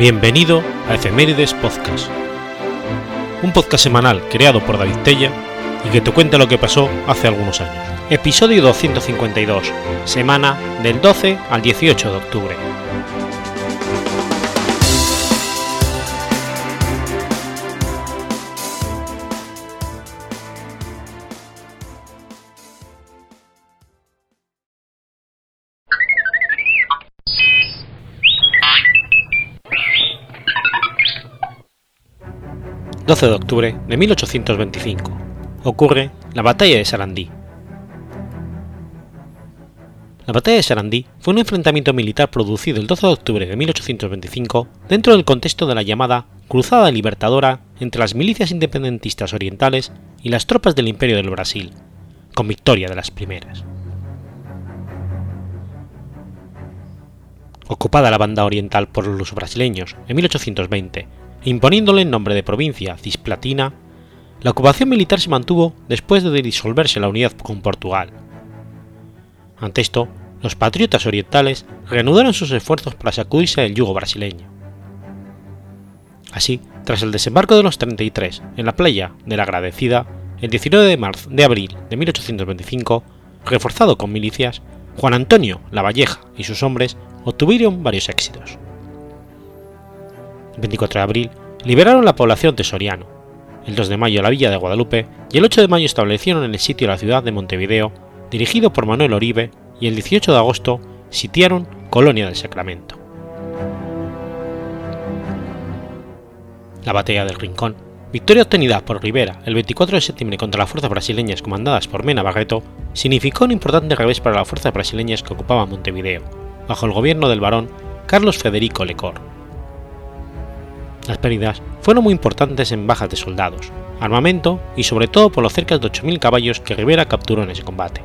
Bienvenido a Efemérides Podcast, un podcast semanal creado por David Tella y que te cuenta lo que pasó hace algunos años. Episodio 252, semana del 12 al 18 de octubre. 12 de octubre de 1825. Ocurre la Batalla de Sarandí. La Batalla de Sarandí fue un enfrentamiento militar producido el 12 de octubre de 1825 dentro del contexto de la llamada Cruzada Libertadora entre las milicias independentistas orientales y las tropas del Imperio del Brasil, con victoria de las primeras. Ocupada la banda oriental por los brasileños en 1820 imponiéndole el nombre de provincia cisplatina, la ocupación militar se mantuvo después de disolverse la unidad con Portugal. Ante esto, los patriotas orientales reanudaron sus esfuerzos para sacudirse del yugo brasileño. Así, tras el desembarco de los 33 en la playa de la Agradecida, el 19 de, marzo, de abril de 1825, reforzado con milicias, Juan Antonio Lavalleja y sus hombres obtuvieron varios éxitos. 24 de abril, liberaron la población de Soriano, el 2 de mayo la villa de Guadalupe y el 8 de mayo establecieron en el sitio la ciudad de Montevideo, dirigido por Manuel Oribe, y el 18 de agosto sitiaron Colonia del Sacramento. La batalla del Rincón, victoria obtenida por Rivera el 24 de septiembre contra las fuerzas brasileñas comandadas por Mena Barreto, significó un importante revés para las fuerzas brasileñas que ocupaban Montevideo, bajo el gobierno del barón Carlos Federico Lecor. Las pérdidas fueron muy importantes en bajas de soldados, armamento y sobre todo por los cerca de 8.000 caballos que Rivera capturó en ese combate.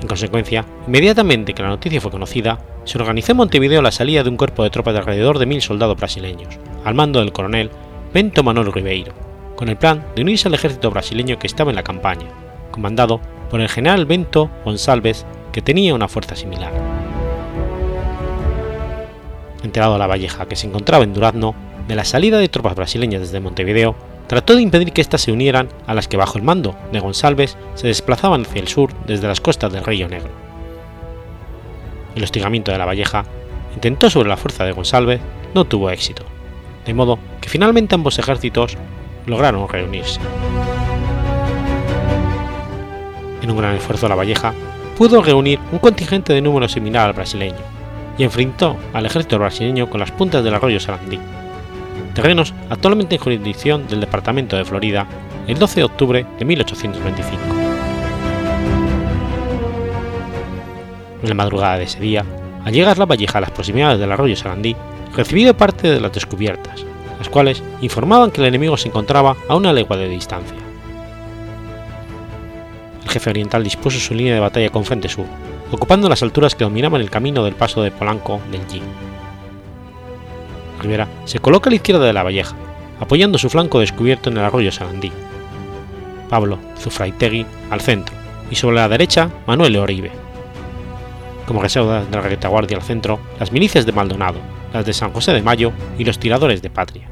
En consecuencia, inmediatamente que la noticia fue conocida, se organizó en Montevideo la salida de un cuerpo de tropas de alrededor de 1.000 soldados brasileños, al mando del coronel Bento Manuel Ribeiro, con el plan de unirse al ejército brasileño que estaba en la campaña, comandado por el general Bento Gonçalves, que tenía una fuerza similar enterado la Valleja, que se encontraba en Durazno, de la salida de tropas brasileñas desde Montevideo, trató de impedir que éstas se unieran a las que bajo el mando de González se desplazaban hacia el sur desde las costas del Río Negro. El hostigamiento de la Valleja intentó sobre la fuerza de González no tuvo éxito, de modo que finalmente ambos ejércitos lograron reunirse. En un gran esfuerzo la Valleja pudo reunir un contingente de número similar al brasileño, y enfrentó al ejército brasileño con las puntas del arroyo Sarandí, terrenos actualmente en jurisdicción del Departamento de Florida, el 12 de octubre de 1825. En la madrugada de ese día, al llegar la valleja a las proximidades del arroyo Sarandí, recibió parte de las descubiertas, las cuales informaban que el enemigo se encontraba a una legua de distancia. El jefe oriental dispuso su línea de batalla con frente sur, ocupando las alturas que dominaban el camino del paso de Polanco del G. Rivera se coloca a la izquierda de la valleja, apoyando su flanco descubierto en el arroyo Sarandí. Pablo Zufraitegui al centro y sobre la derecha Manuel Oribe. Como reserva de la retaguardia al centro, las milicias de Maldonado, las de San José de Mayo y los tiradores de Patria.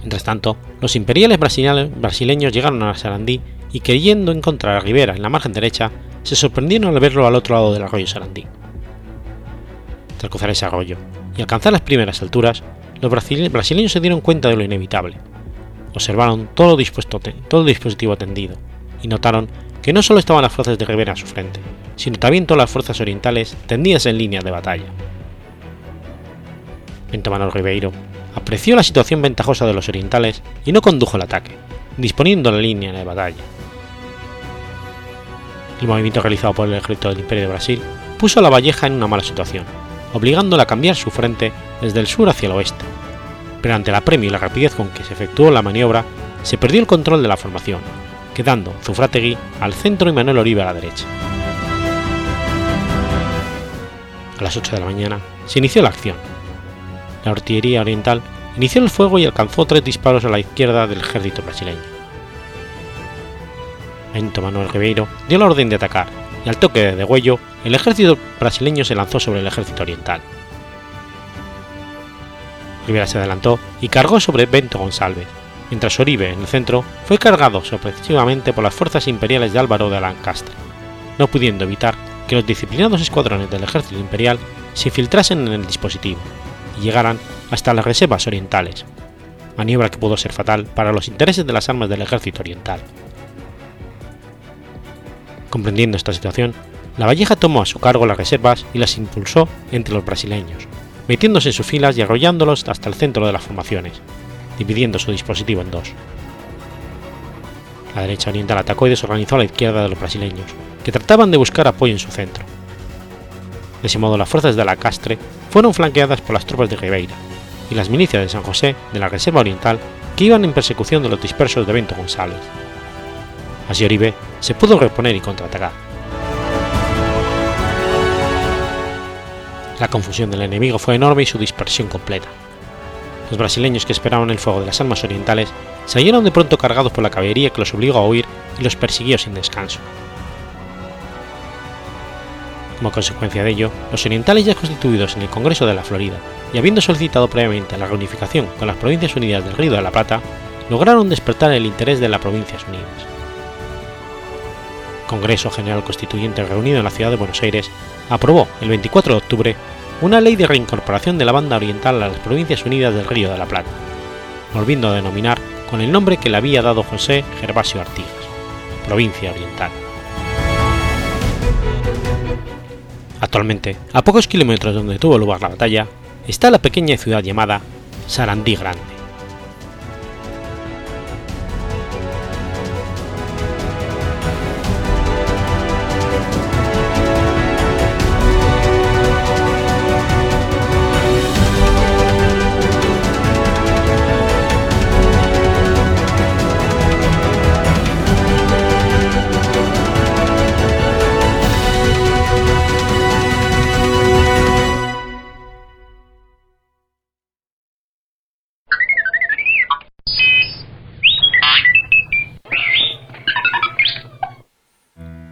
Mientras tanto, los imperiales brasileños llegaron a Sarandí y queriendo encontrar a Rivera en la margen derecha, se sorprendieron al verlo al otro lado del arroyo Sarandí. Tras cruzar ese arroyo y alcanzar las primeras alturas, los brasileños se dieron cuenta de lo inevitable. Observaron todo, el dispositivo tendido y notaron que no solo estaban las fuerzas de Rivera a su frente, sino también todas las fuerzas orientales tendidas en línea de batalla. Manuel Ribeiro apreció la situación ventajosa de los orientales y no condujo el ataque, disponiendo la línea de batalla. El movimiento realizado por el ejército del Imperio de Brasil puso a la Valleja en una mala situación, obligándola a cambiar su frente desde el sur hacia el oeste, pero ante la premio y la rapidez con que se efectuó la maniobra, se perdió el control de la formación, quedando Zufrategui al centro y Manuel Oribe a la derecha. A las 8 de la mañana se inició la acción. La artillería oriental inició el fuego y alcanzó tres disparos a la izquierda del ejército brasileño. Bento Manuel Ribeiro dio la orden de atacar y al toque de degüello, el ejército brasileño se lanzó sobre el ejército oriental. Rivera se adelantó y cargó sobre Bento González, mientras Oribe, en el centro, fue cargado sorpresivamente por las fuerzas imperiales de Álvaro de Lancastre, no pudiendo evitar que los disciplinados escuadrones del ejército imperial se infiltrasen en el dispositivo y llegaran hasta las reservas orientales, maniobra que pudo ser fatal para los intereses de las armas del ejército oriental. Comprendiendo esta situación, la Valleja tomó a su cargo las reservas y las impulsó entre los brasileños, metiéndose en sus filas y arrollándolos hasta el centro de las formaciones, dividiendo su dispositivo en dos. La derecha oriental atacó y desorganizó a la izquierda de los brasileños, que trataban de buscar apoyo en su centro. De ese modo, las fuerzas de la Castre fueron flanqueadas por las tropas de Ribeira y las milicias de San José de la Reserva Oriental que iban en persecución de los dispersos de Bento González. Así Oribe se pudo reponer y contraatacar. La confusión del enemigo fue enorme y su dispersión completa. Los brasileños que esperaban el fuego de las armas orientales se hallaron de pronto cargados por la caballería que los obligó a huir y los persiguió sin descanso. Como consecuencia de ello, los orientales ya constituidos en el Congreso de la Florida y habiendo solicitado previamente la reunificación con las Provincias Unidas del Río de la Plata, lograron despertar el interés de las Provincias Unidas. Congreso General Constituyente reunido en la ciudad de Buenos Aires aprobó el 24 de octubre una ley de reincorporación de la banda oriental a las Provincias Unidas del Río de la Plata, volviendo a denominar con el nombre que le había dado José Gervasio Artigas, Provincia Oriental. Actualmente, a pocos kilómetros de donde tuvo lugar la batalla, está la pequeña ciudad llamada Sarandí Grande.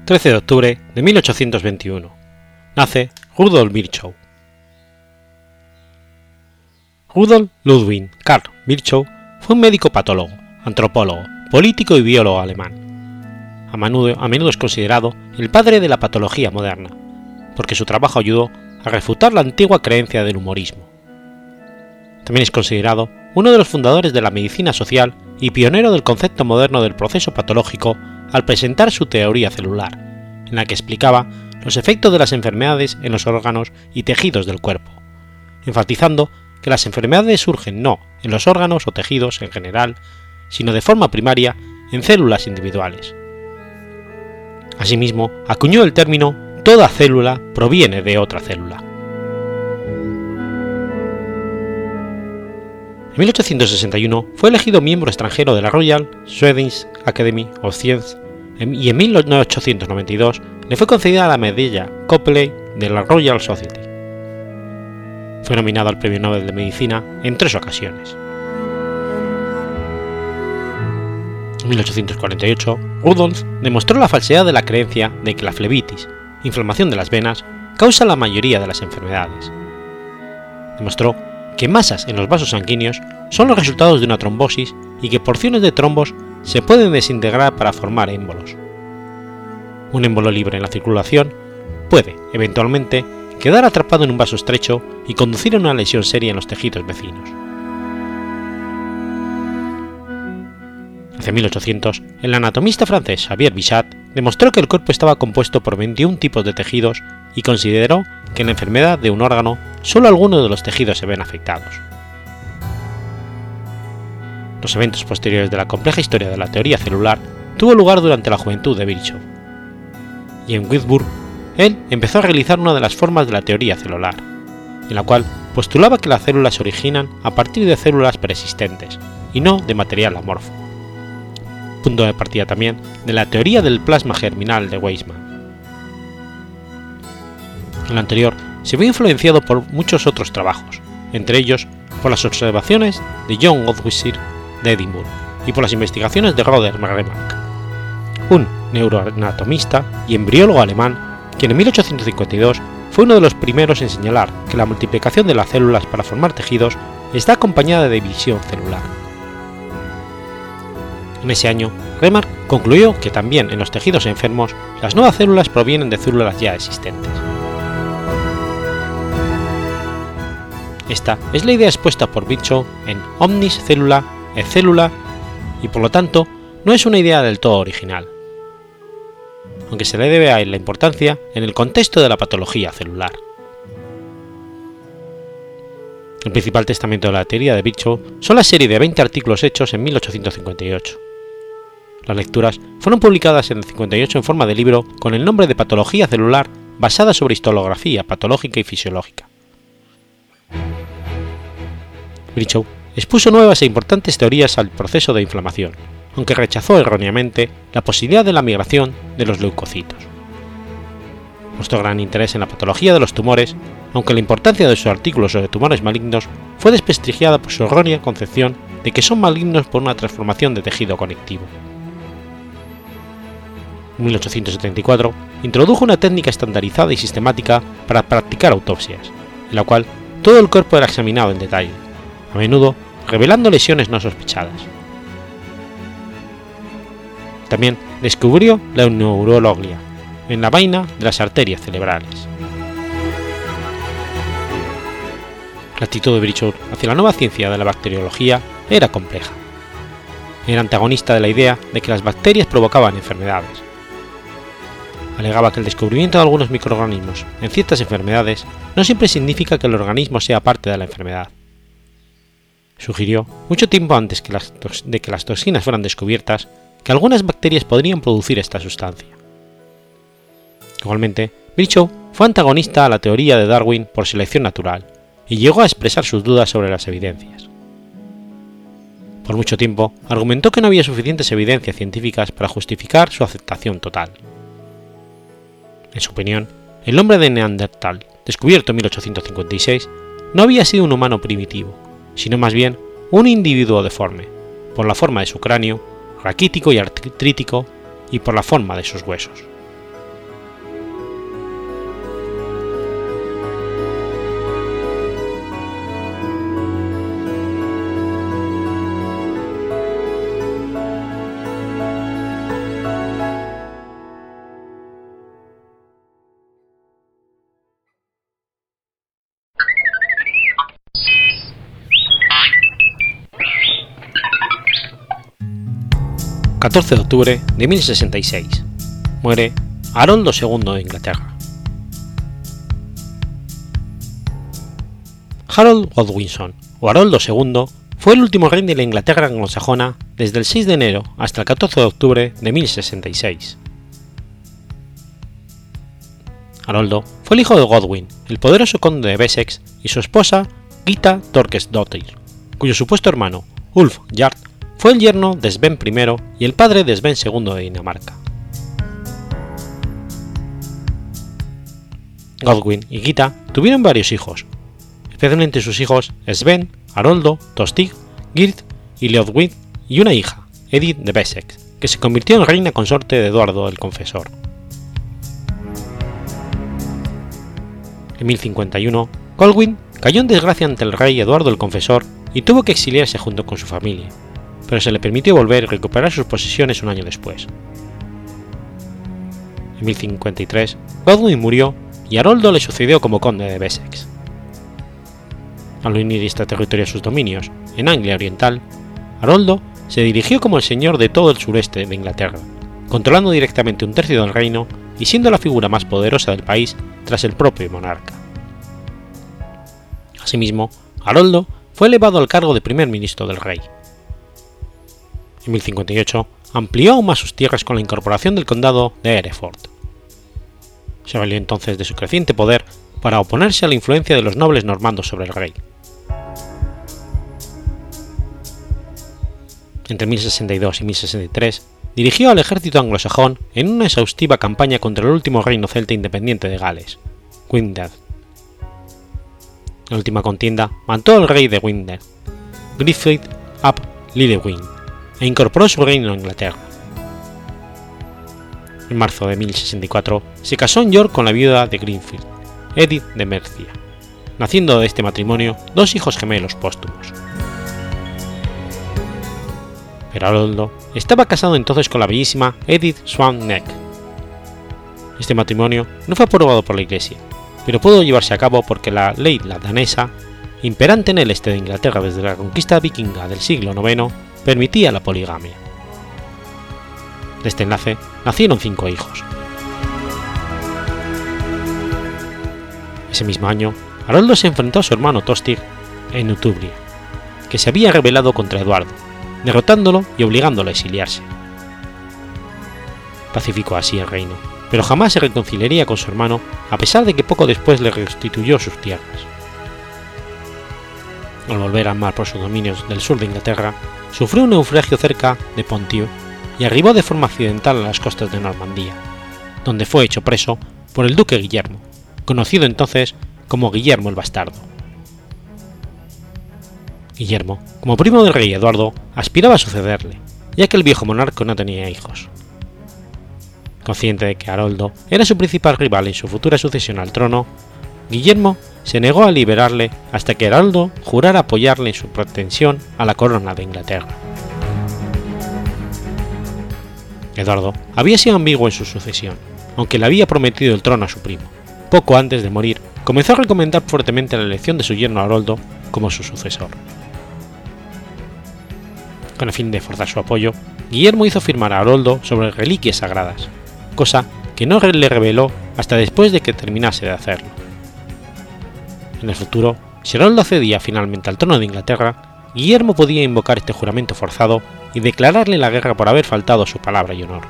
13 de octubre de 1821. Nace Rudolf Virchow. Rudolf Ludwig Karl Virchow fue un médico patólogo, antropólogo, político y biólogo alemán. A menudo, a menudo es considerado el padre de la patología moderna, porque su trabajo ayudó a refutar la antigua creencia del humorismo. También es considerado uno de los fundadores de la medicina social y pionero del concepto moderno del proceso patológico al presentar su teoría celular, en la que explicaba los efectos de las enfermedades en los órganos y tejidos del cuerpo, enfatizando que las enfermedades surgen no en los órganos o tejidos en general, sino de forma primaria en células individuales. Asimismo, acuñó el término toda célula proviene de otra célula. En 1861 fue elegido miembro extranjero de la Royal Swedish Academy of Science y en 1892 le fue concedida la medalla Copley de la Royal Society. Fue nominado al Premio Nobel de Medicina en tres ocasiones. En 1848, Rudolf demostró la falsedad de la creencia de que la flebitis, inflamación de las venas, causa la mayoría de las enfermedades. Demostró que masas en los vasos sanguíneos son los resultados de una trombosis y que porciones de trombos se pueden desintegrar para formar émbolos. Un émbolo libre en la circulación puede, eventualmente, quedar atrapado en un vaso estrecho y conducir a una lesión seria en los tejidos vecinos. Hace 1800, el anatomista francés Xavier Bichat demostró que el cuerpo estaba compuesto por 21 tipos de tejidos y consideró que en la enfermedad de un órgano solo algunos de los tejidos se ven afectados. Los eventos posteriores de la compleja historia de la teoría celular tuvo lugar durante la juventud de Virchow. Y en Würzburg, él empezó a realizar una de las formas de la teoría celular, en la cual postulaba que las células se originan a partir de células persistentes y no de material amorfo. Punto de partida también de la teoría del plasma germinal de Weismann. En lo anterior se vio influenciado por muchos otros trabajos, entre ellos por las observaciones de John Godwin de Edimburgo y por las investigaciones de Roder Remark. un neuroanatomista y embriólogo alemán, quien en 1852 fue uno de los primeros en señalar que la multiplicación de las células para formar tejidos está acompañada de división celular. En ese año, Remark concluyó que también en los tejidos enfermos las nuevas células provienen de células ya existentes. Esta es la idea expuesta por Virchow en Omnis Cellula et Cellula y por lo tanto no es una idea del todo original, aunque se le debe a la importancia en el contexto de la patología celular. El principal testamento de la teoría de Virchow son la serie de 20 artículos hechos en 1858. Las lecturas fueron publicadas en el 58 en forma de libro con el nombre de Patología celular basada sobre histología patológica y fisiológica. Virchow expuso nuevas e importantes teorías al proceso de inflamación, aunque rechazó erróneamente la posibilidad de la migración de los leucocitos. Mostró gran interés en la patología de los tumores, aunque la importancia de sus artículos sobre tumores malignos fue desprestigiada por su errónea concepción de que son malignos por una transformación de tejido conectivo. En 1874 introdujo una técnica estandarizada y sistemática para practicar autopsias, en la cual todo el cuerpo era examinado en detalle, a menudo revelando lesiones no sospechadas. También descubrió la neurología, en la vaina de las arterias cerebrales. La actitud de Virchow hacia la nueva ciencia de la bacteriología era compleja. Era antagonista de la idea de que las bacterias provocaban enfermedades. Alegaba que el descubrimiento de algunos microorganismos en ciertas enfermedades no siempre significa que el organismo sea parte de la enfermedad sugirió, mucho tiempo antes de que las toxinas fueran descubiertas, que algunas bacterias podrían producir esta sustancia. Igualmente, Virchow fue antagonista a la teoría de Darwin por selección natural y llegó a expresar sus dudas sobre las evidencias. Por mucho tiempo, argumentó que no había suficientes evidencias científicas para justificar su aceptación total. En su opinión, el hombre de Neandertal, descubierto en 1856, no había sido un humano primitivo, sino más bien un individuo deforme, por la forma de su cráneo, raquítico y artrítico, y por la forma de sus huesos. 14 de octubre de 1066. Muere Haroldo II de Inglaterra. Harold Godwinson, o Haroldo II, fue el último rey de la Inglaterra anglosajona desde el 6 de enero hasta el 14 de octubre de 1066. Haroldo fue el hijo de Godwin, el poderoso conde de Wessex, y su esposa Gita Torquesdottir, cuyo supuesto hermano, Ulf Jarl, fue el yerno de Sven I y el padre de Sven II de Dinamarca. Godwin y Gita tuvieron varios hijos, especialmente sus hijos Sven, Haroldo, Tostig, Gyrth y Leodwyd y una hija, Edith de Wessex, que se convirtió en reina consorte de Eduardo el Confesor. En 1051, Godwin cayó en desgracia ante el rey Eduardo el Confesor y tuvo que exiliarse junto con su familia, pero se le permitió volver y recuperar sus posesiones un año después. En 1053, Godwin murió y Haroldo le sucedió como conde de Wessex. Al unir este territorio a sus dominios, en Anglia Oriental, Haroldo se dirigió como el señor de todo el sureste de Inglaterra, controlando directamente un tercio del reino y siendo la figura más poderosa del país tras el propio monarca. Asimismo, Haroldo fue elevado al cargo de primer ministro del rey en 1058, amplió aún más sus tierras con la incorporación del condado de Hereford. Se valió entonces de su creciente poder para oponerse a la influencia de los nobles normandos sobre el rey. Entre 1062 y 1063, dirigió al ejército anglosajón en una exhaustiva campaña contra el último reino celta independiente de Gales, Gwynedd. La última contienda mató al rey de Gwynedd, Griffith ap Llywelyn, e incorporó su reino a Inglaterra. En marzo de 1064 se casó en York con la viuda de Greenfield, Edith de Mercia, naciendo de este matrimonio dos hijos gemelos póstumos. Pero Haroldo estaba casado entonces con la bellísima Edith Swan Neck. Este matrimonio no fue aprobado por la Iglesia, pero pudo llevarse a cabo porque la ley la danesa, imperante en el este de Inglaterra desde la conquista vikinga del siglo IX, permitía la poligamia. De este enlace nacieron cinco hijos. Ese mismo año, Haroldo se enfrentó a su hermano Tostig en Utubria, que se había rebelado contra Eduardo, derrotándolo y obligándolo a exiliarse. Pacificó así el reino, pero jamás se reconciliaría con su hermano a pesar de que poco después le restituyó sus tierras. Al volver al mar por sus dominios del sur de Inglaterra, sufrió un naufragio cerca de Ponthieu y arribó de forma accidental a las costas de Normandía, donde fue hecho preso por el duque Guillermo, conocido entonces como Guillermo el Bastardo. Guillermo, como primo del rey Eduardo, aspiraba a sucederle, ya que el viejo monarca no tenía hijos. Consciente de que Haroldo era su principal rival en su futura sucesión al trono, Guillermo se negó a liberarle hasta que Haroldo jurara apoyarle en su pretensión a la corona de Inglaterra. Eduardo había sido ambiguo en su sucesión, aunque le había prometido el trono a su primo. Poco antes de morir, comenzó a recomendar fuertemente la elección de su yerno Haroldo como su sucesor. Con el fin de forzar su apoyo, Guillermo hizo firmar a Haroldo sobre reliquias sagradas, cosa que no le reveló hasta después de que terminase de hacerlo. En el futuro, si Haroldo accedía finalmente al trono de Inglaterra, Guillermo podía invocar este juramento forzado y declararle la guerra por haber faltado a su palabra y honor.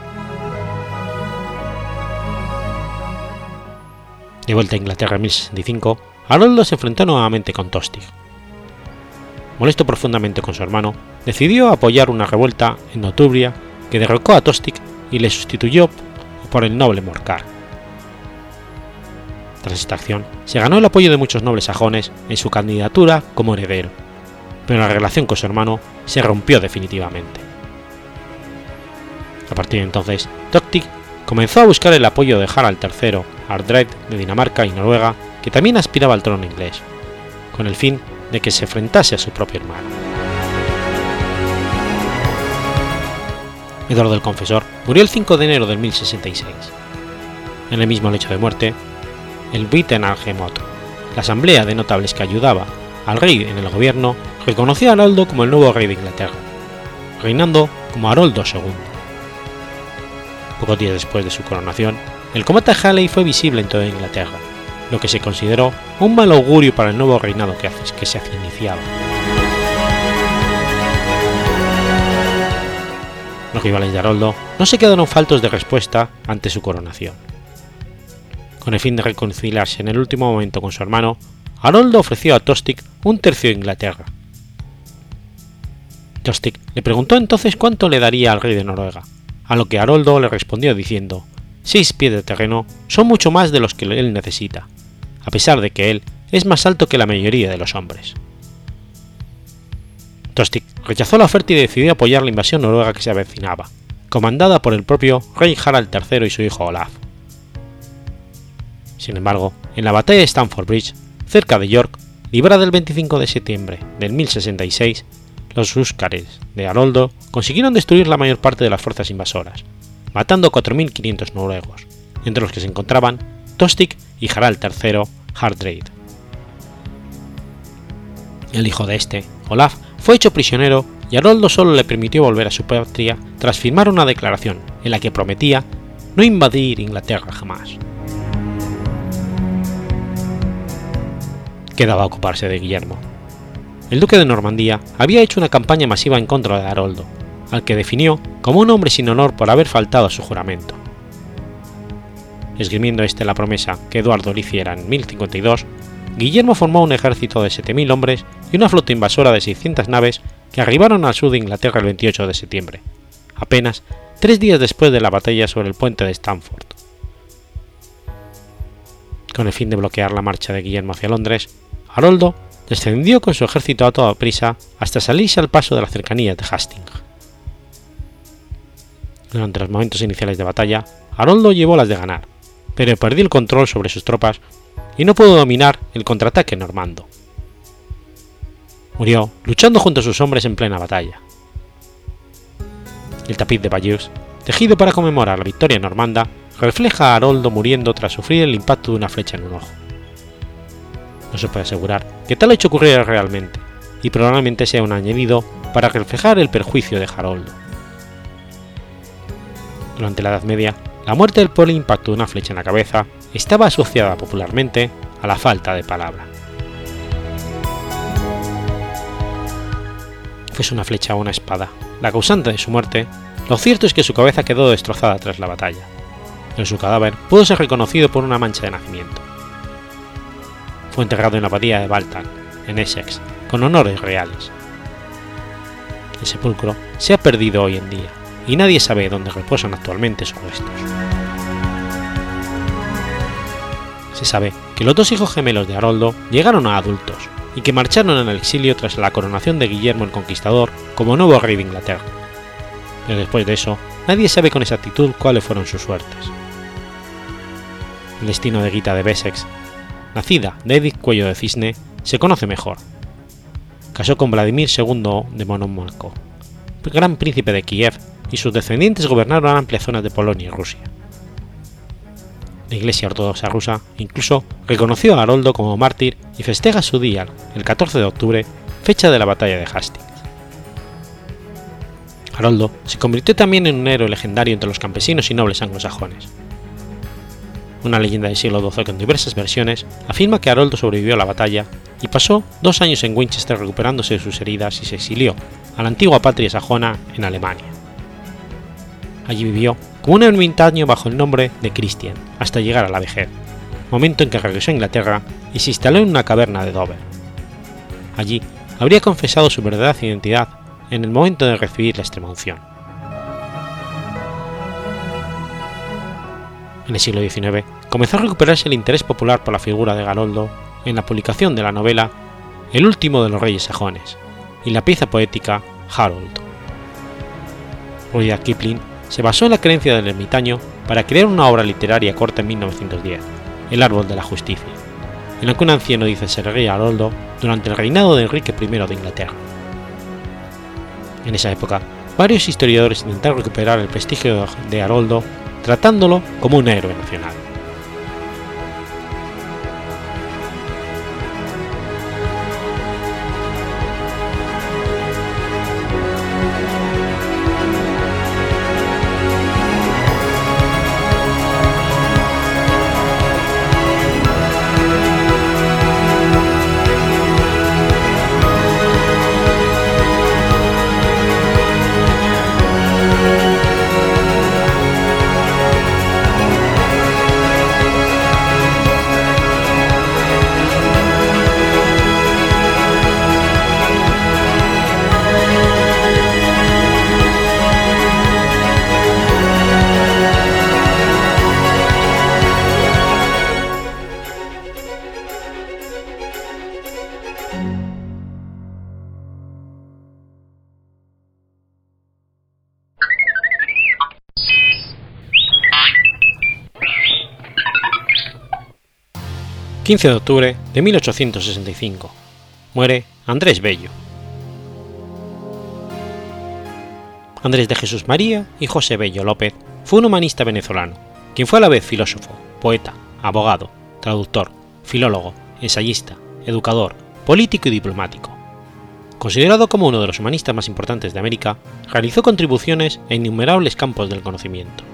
De vuelta a Inglaterra en 1065, Haroldo se enfrentó nuevamente con Tostig. Molesto profundamente con su hermano, decidió apoyar una revuelta en Notubria que derrocó a Tostig y le sustituyó por el noble Morcar. Tras esta acción, se ganó el apoyo de muchos nobles sajones en su candidatura como heredero, pero la relación con su hermano se rompió definitivamente. A partir de entonces, Tostig comenzó a buscar el apoyo de Harald III, Ardred de Dinamarca y Noruega, que también aspiraba al trono inglés, con el fin de que se enfrentase a su propio hermano. Eduardo el Confesor murió el 5 de enero de 1066. En el mismo lecho de muerte, el Wittenargemot, la asamblea de notables que ayudaba al rey en el gobierno, reconoció a Haroldo como el nuevo rey de Inglaterra, reinando como Haroldo II. Pocos días después de su coronación, el cometa Halley fue visible en toda Inglaterra, lo que se consideró un mal augurio para el nuevo reinado que, que se iniciaba. Los rivales de Haroldo no se quedaron faltos de respuesta ante su coronación. Con el fin de reconciliarse en el último momento con su hermano, Haroldo ofreció a Tostig un tercio de Inglaterra. Tostig le preguntó entonces cuánto le daría al rey de Noruega, a lo que Haroldo le respondió diciendo, seis pies de terreno son mucho más de los que él necesita, a pesar de que él es más alto que la mayoría de los hombres. Tostig rechazó la oferta y decidió apoyar la invasión noruega que se avecinaba, comandada por el propio rey Harald III y su hijo Olaf. Sin embargo, en la batalla de Stamford Bridge, cerca de York, librada el 25 de septiembre del 1066, los húscares de Haroldo consiguieron destruir la mayor parte de las fuerzas invasoras, matando a 4.500 noruegos, entre los que se encontraban Tostig y Harald III Hardrade. El hijo de este, Olaf, fue hecho prisionero y Haroldo solo le permitió volver a su patria tras firmar una declaración en la que prometía no invadir Inglaterra jamás. Quedaba ocuparse de Guillermo. El duque de Normandía había hecho una campaña masiva en contra de Haroldo, al que definió como un hombre sin honor por haber faltado a su juramento. Esgrimiendo este la promesa que Eduardo le hiciera en 1052, Guillermo formó un ejército de 7.000 hombres y una flota invasora de 600 naves que arribaron al sur de Inglaterra el 28 de septiembre, apenas tres días después de la batalla sobre el puente de Stamford. Con el fin de bloquear la marcha de Guillermo hacia Londres, Haroldo descendió con su ejército a toda prisa hasta salirse al paso de la cercanía de Hastings. Durante los momentos iniciales de batalla, Haroldo llevó las de ganar, pero perdió el control sobre sus tropas y no pudo dominar el contraataque normando. Murió luchando junto a sus hombres en plena batalla. El tapiz de Bayeux, tejido para conmemorar la victoria normanda, refleja a Haroldo muriendo tras sufrir el impacto de una flecha en un ojo. No se puede asegurar que tal hecho ocurriera realmente, y probablemente sea un añadido para reflejar el perjuicio de Haroldo. Durante la Edad Media, la muerte por el impacto de una flecha en la cabeza estaba asociada popularmente a la falta de palabra. Fuese una flecha o una espada, la causante de su muerte, lo cierto es que su cabeza quedó destrozada tras la batalla, pero su cadáver pudo ser reconocido por una mancha de nacimiento. Fue enterrado en la abadía de Baltan, en Essex, con honores reales. El sepulcro se ha perdido hoy en día y nadie sabe dónde reposan actualmente sus restos. Se sabe que los dos hijos gemelos de Haroldo llegaron a adultos y que marcharon el exilio tras la coronación de Guillermo el Conquistador como nuevo rey de Inglaterra. Pero después de eso, nadie sabe con exactitud cuáles fueron sus suertes. El destino de Gita de Bessex, nacida de Edith Cuello de Cisne, se conoce mejor. Casó con Vladimir II de Monomarco, gran príncipe de Kiev, y sus descendientes gobernaron amplias zonas de Polonia y Rusia. La Iglesia Ortodoxa rusa incluso reconoció a Haroldo como mártir y festeja su día, el 14 de octubre, fecha de la batalla de Hastings. Haroldo se convirtió también en un héroe legendario entre los campesinos y nobles anglosajones. Una leyenda del siglo XII con diversas versiones afirma que Haroldo sobrevivió a la batalla y pasó dos años en Winchester recuperándose de sus heridas y se exilió a la antigua patria sajona en Alemania. Allí vivió como un ermitaño bajo el nombre de Christian hasta llegar a la vejez, momento en que regresó a Inglaterra y se instaló en una caverna de Dover. Allí habría confesado su verdadera identidad en el momento de recibir la extremaunción. En el siglo XIX comenzó a recuperarse el interés popular por la figura de Garoldo en la publicación de la novela El último de los reyes sajones y la pieza poética Harold. Rudyard Kipling se basó en la creencia del ermitaño para crear una obra literaria corta en 1910, El árbol de la justicia, en la que un anciano dice ser rey Haroldo durante el reinado de Enrique I de Inglaterra. En esa época, varios historiadores intentaron recuperar el prestigio de Haroldo tratándolo como un héroe nacional. 15 de octubre de 1865. Muere Andrés Bello. Andrés de Jesús María y José Bello López fue un humanista venezolano, quien fue a la vez filósofo, poeta, abogado, traductor, filólogo, ensayista, educador, político y diplomático. Considerado como uno de los humanistas más importantes de América, realizó contribuciones en innumerables campos del conocimiento.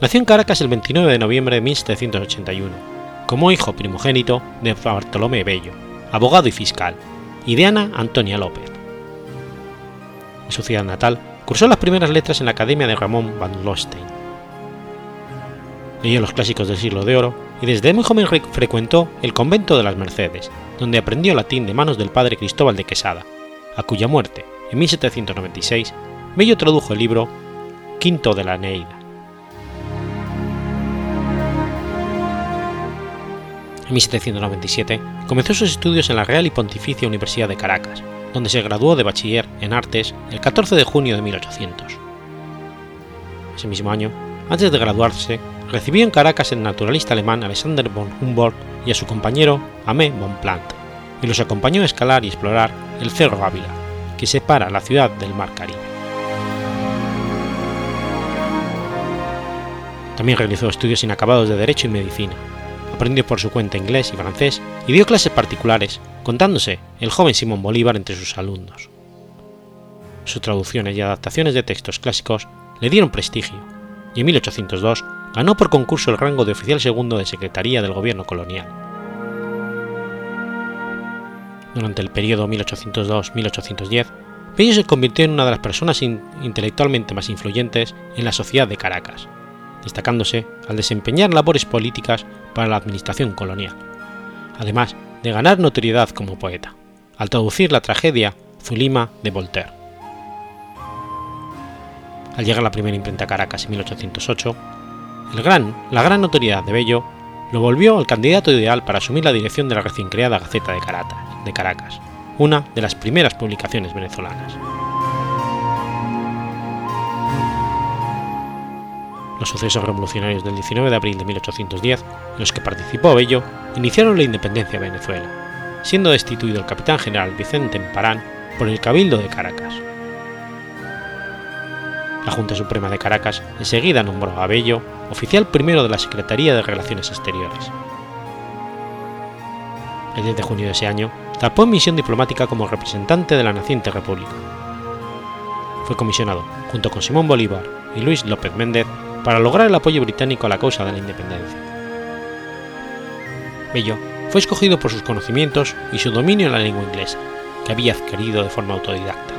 Nació en Caracas el 29 de noviembre de 1781, como hijo primogénito de Bartolomé Bello, abogado y fiscal, y de Ana Antonia López. En su ciudad natal, cursó las primeras letras en la Academia de Ramón van Lostein. Leyó los clásicos del siglo de oro y desde muy joven frecuentó el convento de las Mercedes, donde aprendió latín de manos del padre Cristóbal de Quesada, a cuya muerte, en 1796, Bello tradujo el libro Quinto de la Neida. En 1797 comenzó sus estudios en la Real y Pontificia Universidad de Caracas, donde se graduó de bachiller en artes el 14 de junio de 1800. Ese mismo año, antes de graduarse, recibió en Caracas el naturalista alemán Alexander von Humboldt y a su compañero Amé von y los acompañó a escalar y explorar el Cerro Ávila, que separa la ciudad del Mar Caribe. También realizó estudios inacabados de Derecho y Medicina, aprendió por su cuenta inglés y francés y dio clases particulares, contándose el joven Simón Bolívar entre sus alumnos. Sus traducciones y adaptaciones de textos clásicos le dieron prestigio, y en 1802 ganó por concurso el rango de oficial segundo de Secretaría del Gobierno colonial. Durante el periodo 1802-1810, Bello se convirtió en una de las personas intelectualmente más influyentes en la sociedad de Caracas, destacándose al desempeñar labores políticas para la administración colonial, además de ganar notoriedad como poeta, al traducir la tragedia Zulima de Voltaire. Al llegar la primera imprenta a Caracas en 1808, el gran, la gran notoriedad de Bello lo volvió al candidato ideal para asumir la dirección de la recién creada Gaceta de Caracas, de Caracas una de las primeras publicaciones venezolanas. Los sucesos revolucionarios del 19 de abril de 1810, en los que participó Bello, iniciaron la independencia de Venezuela, siendo destituido el capitán general Vicente Emparán por el Cabildo de Caracas. La Junta Suprema de Caracas enseguida nombró a Bello oficial primero de la Secretaría de Relaciones Exteriores. El 10 de junio de ese año, tapó en misión diplomática como representante de la naciente república. Fue comisionado, junto con Simón Bolívar y Luis López Méndez, para lograr el apoyo británico a la causa de la independencia. Bello fue escogido por sus conocimientos y su dominio en la lengua inglesa, que había adquirido de forma autodidacta.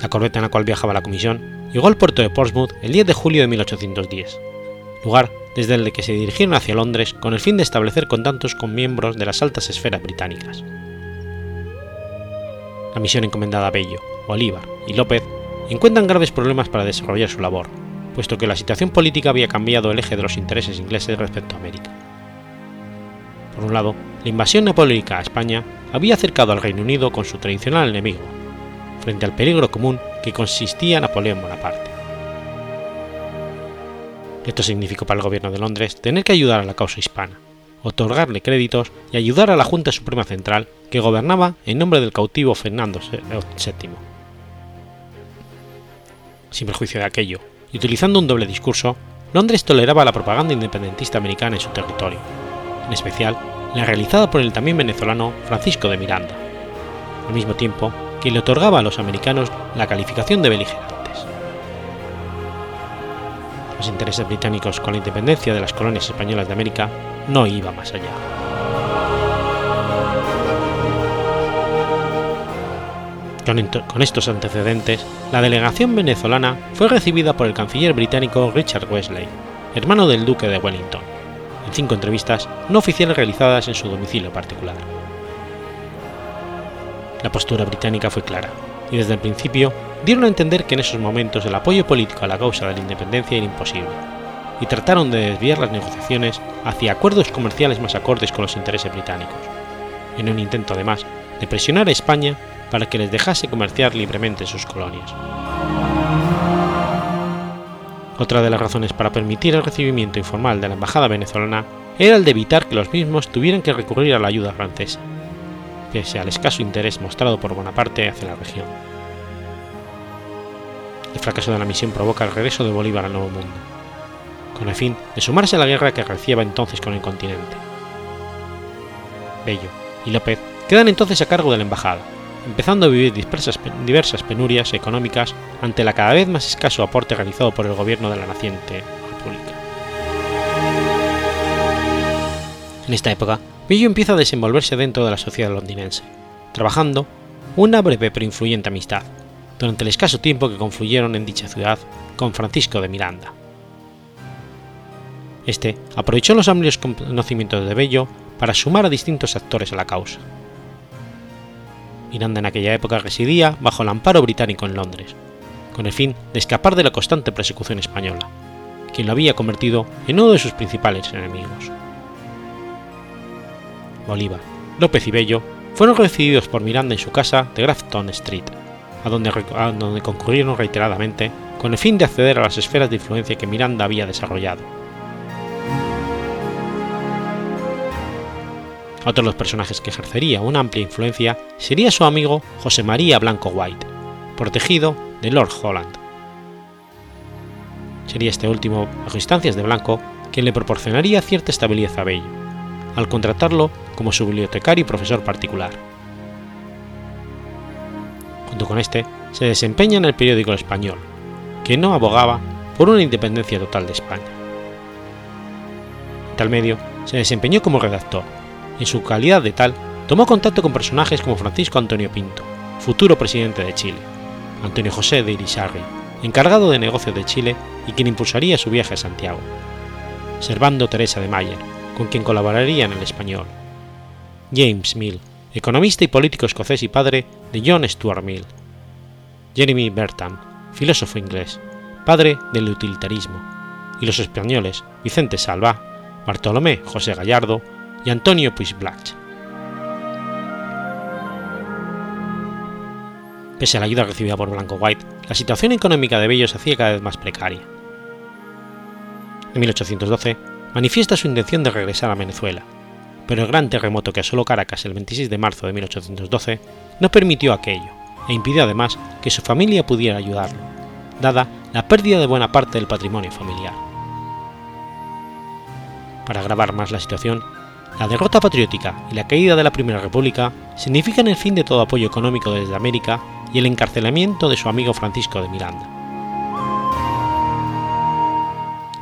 La corbeta en la cual viajaba la comisión llegó al puerto de Portsmouth el 10 de julio de 1810, lugar desde el que se dirigieron hacia Londres con el fin de establecer contactos con miembros de las altas esferas británicas. La misión encomendada a Bello, Bolívar y López encuentran graves problemas para desarrollar su labor, puesto que la situación política había cambiado el eje de los intereses ingleses respecto a América. Por un lado, la invasión napoleónica a España había acercado al Reino Unido con su tradicional enemigo, frente al peligro común que consistía Napoleón Bonaparte. Esto significó para el gobierno de Londres tener que ayudar a la causa hispana, otorgarle créditos y ayudar a la Junta Suprema Central que gobernaba en nombre del cautivo Fernando VII. Sin perjuicio de aquello, y utilizando un doble discurso, Londres toleraba la propaganda independentista americana en su territorio, en especial la realizada por el también venezolano Francisco de Miranda, al mismo tiempo que le otorgaba a los americanos la calificación de beligerantes. Los intereses británicos con la independencia de las colonias españolas de América no iba más allá. Con estos antecedentes, la delegación venezolana fue recibida por el canciller británico Richard Wesley, hermano del duque de Wellington, en cinco entrevistas no oficiales realizadas en su domicilio particular. La postura británica fue clara, y desde el principio dieron a entender que en esos momentos el apoyo político a la causa de la independencia era imposible, y trataron de desviar las negociaciones hacia acuerdos comerciales más acordes con los intereses británicos, en un intento además de presionar a España para que les dejase comerciar libremente sus colonias. Otra de las razones para permitir el recibimiento informal de la embajada venezolana era el de evitar que los mismos tuvieran que recurrir a la ayuda francesa, pese al escaso interés mostrado por Bonaparte hacia la región. El fracaso de la misión provoca el regreso de Bolívar al Nuevo Mundo, con el fin de sumarse a la guerra que reciaba entonces con el continente. Bello y López quedan entonces a cargo de la embajada, empezando a vivir diversas penurias económicas ante la cada vez más escaso aporte realizado por el gobierno de la naciente república. En esta época, Bello empieza a desenvolverse dentro de la sociedad londinense, trabajando una breve pero influyente amistad, durante el escaso tiempo que confluyeron en dicha ciudad con Francisco de Miranda. Este aprovechó los amplios conocimientos de Bello para sumar a distintos actores a la causa, Miranda en aquella época residía bajo el amparo británico en Londres, con el fin de escapar de la constante persecución española, quien lo había convertido en uno de sus principales enemigos. Bolívar, López y Bello fueron recibidos por Miranda en su casa de Grafton Street, a donde, a donde concurrieron reiteradamente con el fin de acceder a las esferas de influencia que Miranda había desarrollado. Otro de los personajes que ejercería una amplia influencia sería su amigo José María Blanco White, protegido de Lord Holland. Sería este último, bajo instancias de Blanco, quien le proporcionaría cierta estabilidad a Bello, al contratarlo como su bibliotecario y profesor particular. Junto con este, se desempeña en el periódico Español, que no abogaba por una independencia total de España. En tal medio, se desempeñó como redactor, en su calidad de tal, tomó contacto con personajes como Francisco Antonio Pinto, futuro presidente de Chile, Antonio José de Irisarri, encargado de negocios de Chile y quien impulsaría su viaje a Santiago, Servando Teresa de Mayer, con quien colaboraría en el español, James Mill, economista y político escocés y padre de John Stuart Mill, Jeremy Bentham, filósofo inglés, padre del utilitarismo, y los españoles Vicente Salva, Bartolomé José Gallardo Antonio Puigblach. Pese a la ayuda recibida por Blanco White, la situación económica de Bello se hacía cada vez más precaria. En 1812 manifiesta su intención de regresar a Venezuela, pero el gran terremoto que asoló Caracas el 26 de marzo de 1812 no permitió aquello e impidió además que su familia pudiera ayudarlo, dada la pérdida de buena parte del patrimonio familiar. Para agravar más la situación, la derrota patriótica y la caída de la Primera República significan el fin de todo apoyo económico desde América y el encarcelamiento de su amigo Francisco de Miranda.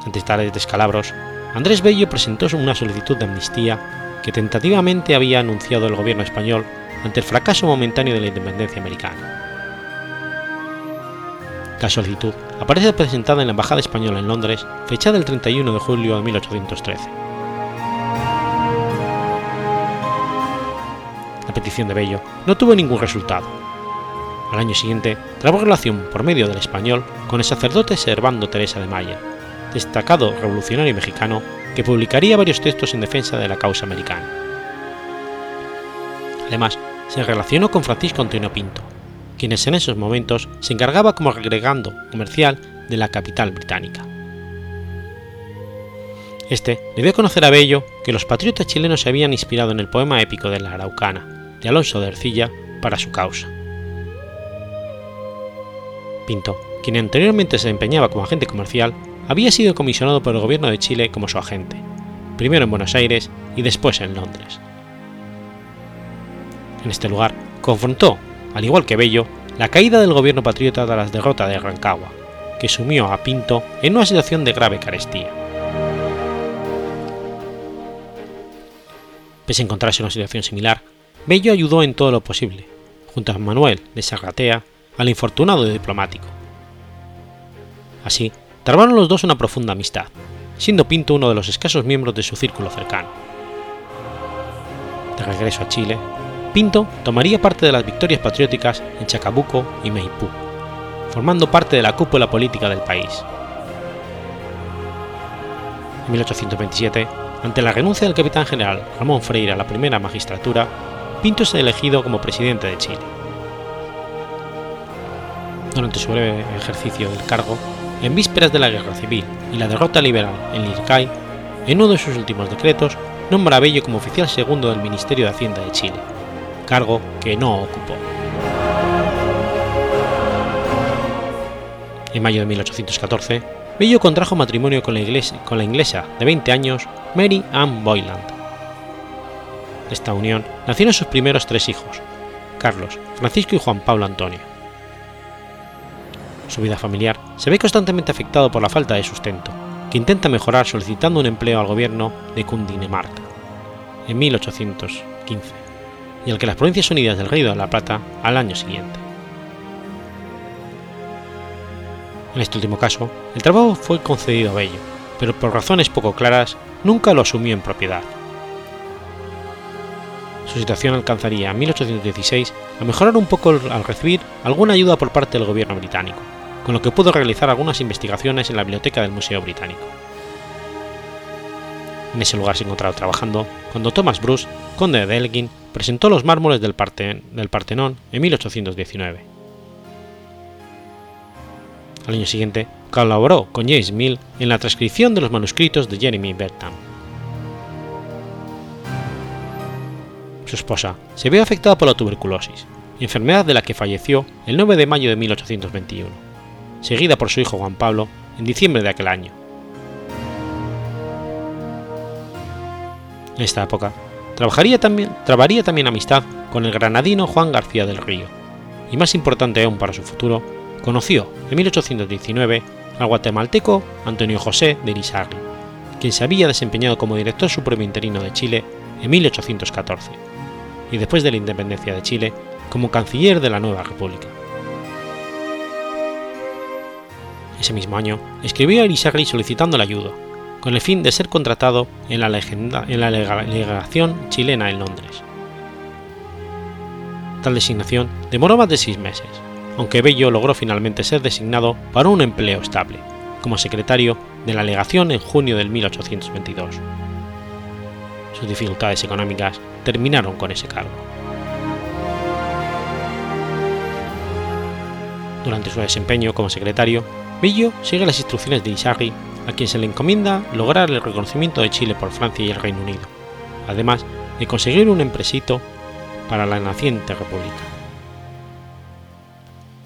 Ante tales descalabros, Andrés Bello presentó una solicitud de amnistía que tentativamente había anunciado el gobierno español ante el fracaso momentáneo de la independencia americana. La solicitud aparece presentada en la Embajada Española en Londres, fechada el 31 de julio de 1813. Petición de Bello no tuvo ningún resultado, al año siguiente, trabó relación por medio del español con el sacerdote Servando Teresa de Mayer, destacado revolucionario mexicano que publicaría varios textos en defensa de la causa americana. Además, se relacionó con Francisco Antonio Pinto, quien en esos momentos se encargaba como agregando comercial de la capital británica. Este le dio a conocer a Bello que los patriotas chilenos se habían inspirado en el poema épico de la Araucana, Alonso de Ercilla, para su causa. Pinto, quien anteriormente se desempeñaba como agente comercial, había sido comisionado por el gobierno de Chile como su agente, primero en Buenos Aires y después en Londres. En este lugar confrontó, al igual que Bello, la caída del gobierno patriota tras la derrota de Rancagua, que sumió a Pinto en una situación de grave carestía. Pese a encontrarse en una situación similar, Bello ayudó en todo lo posible, junto a Manuel de Sarratea, al infortunado diplomático. Así, trabaron los dos una profunda amistad, siendo Pinto uno de los escasos miembros de su círculo cercano. De regreso a Chile, Pinto tomaría parte de las victorias patrióticas en Chacabuco y Maipú, formando parte de la cúpula política del país. En 1827, ante la renuncia del capitán general Ramón Freire a la primera magistratura, Pinto es elegido como presidente de Chile durante su breve ejercicio del cargo, en vísperas de la Guerra Civil y la derrota liberal en Lircay, en uno de sus últimos decretos, nombra a Bello como oficial segundo del Ministerio de Hacienda de Chile, cargo que no ocupó. En mayo de 1814, Bello contrajo matrimonio con la, con la inglesa de 20 años Mary Ann Boyland. Esta unión nacieron sus primeros tres hijos, Carlos, Francisco y Juan Pablo Antonio su vida familiar se ve constantemente afectado por la falta de sustento, que intenta mejorar solicitando un empleo al gobierno de Cundinamarca en 1815, y al que las Provincias Unidas del Río de la Plata al año siguiente. En este último caso, el trabajo fue concedido a Bello, pero por razones poco claras nunca lo asumió en propiedad. Su situación alcanzaría en 1816 a mejorar un poco al recibir alguna ayuda por parte del gobierno británico, con lo que pudo realizar algunas investigaciones en la biblioteca del Museo Británico. En ese lugar se encontraba trabajando cuando Thomas Bruce, conde de Elgin, presentó los mármoles del, Partenón en 1819. Al año siguiente, colaboró con James Mill en la transcripción de los manuscritos de Jeremy Bentham. Su esposa se vio afectada por la tuberculosis, enfermedad de la que falleció el 9 de mayo de 1821, seguida por su hijo Juan Pablo en diciembre de aquel año. En esta época, trabajaría también, trabaría también amistad con el granadino Juan García del Río, y más importante aún para su futuro, conoció en 1819 al guatemalteco Antonio José de Irizarry, quien se había desempeñado como director supremo interino de Chile en 1814, y después de la independencia de Chile como canciller de la nueva república. Ese mismo año escribió a Irizarry solicitando la ayuda, con el fin de ser contratado en la, en la legación chilena en Londres. Tal designación demoró más de seis meses, aunque Bello logró finalmente ser designado para un empleo estable, como secretario de la legación en junio de 1822. Sus dificultades económicas terminaron con ese cargo. Durante su desempeño como secretario, Bello sigue las instrucciones de Isarri, a quien se le encomienda lograr el reconocimiento de Chile por Francia y el Reino Unido, además de conseguir un empresito para la naciente república.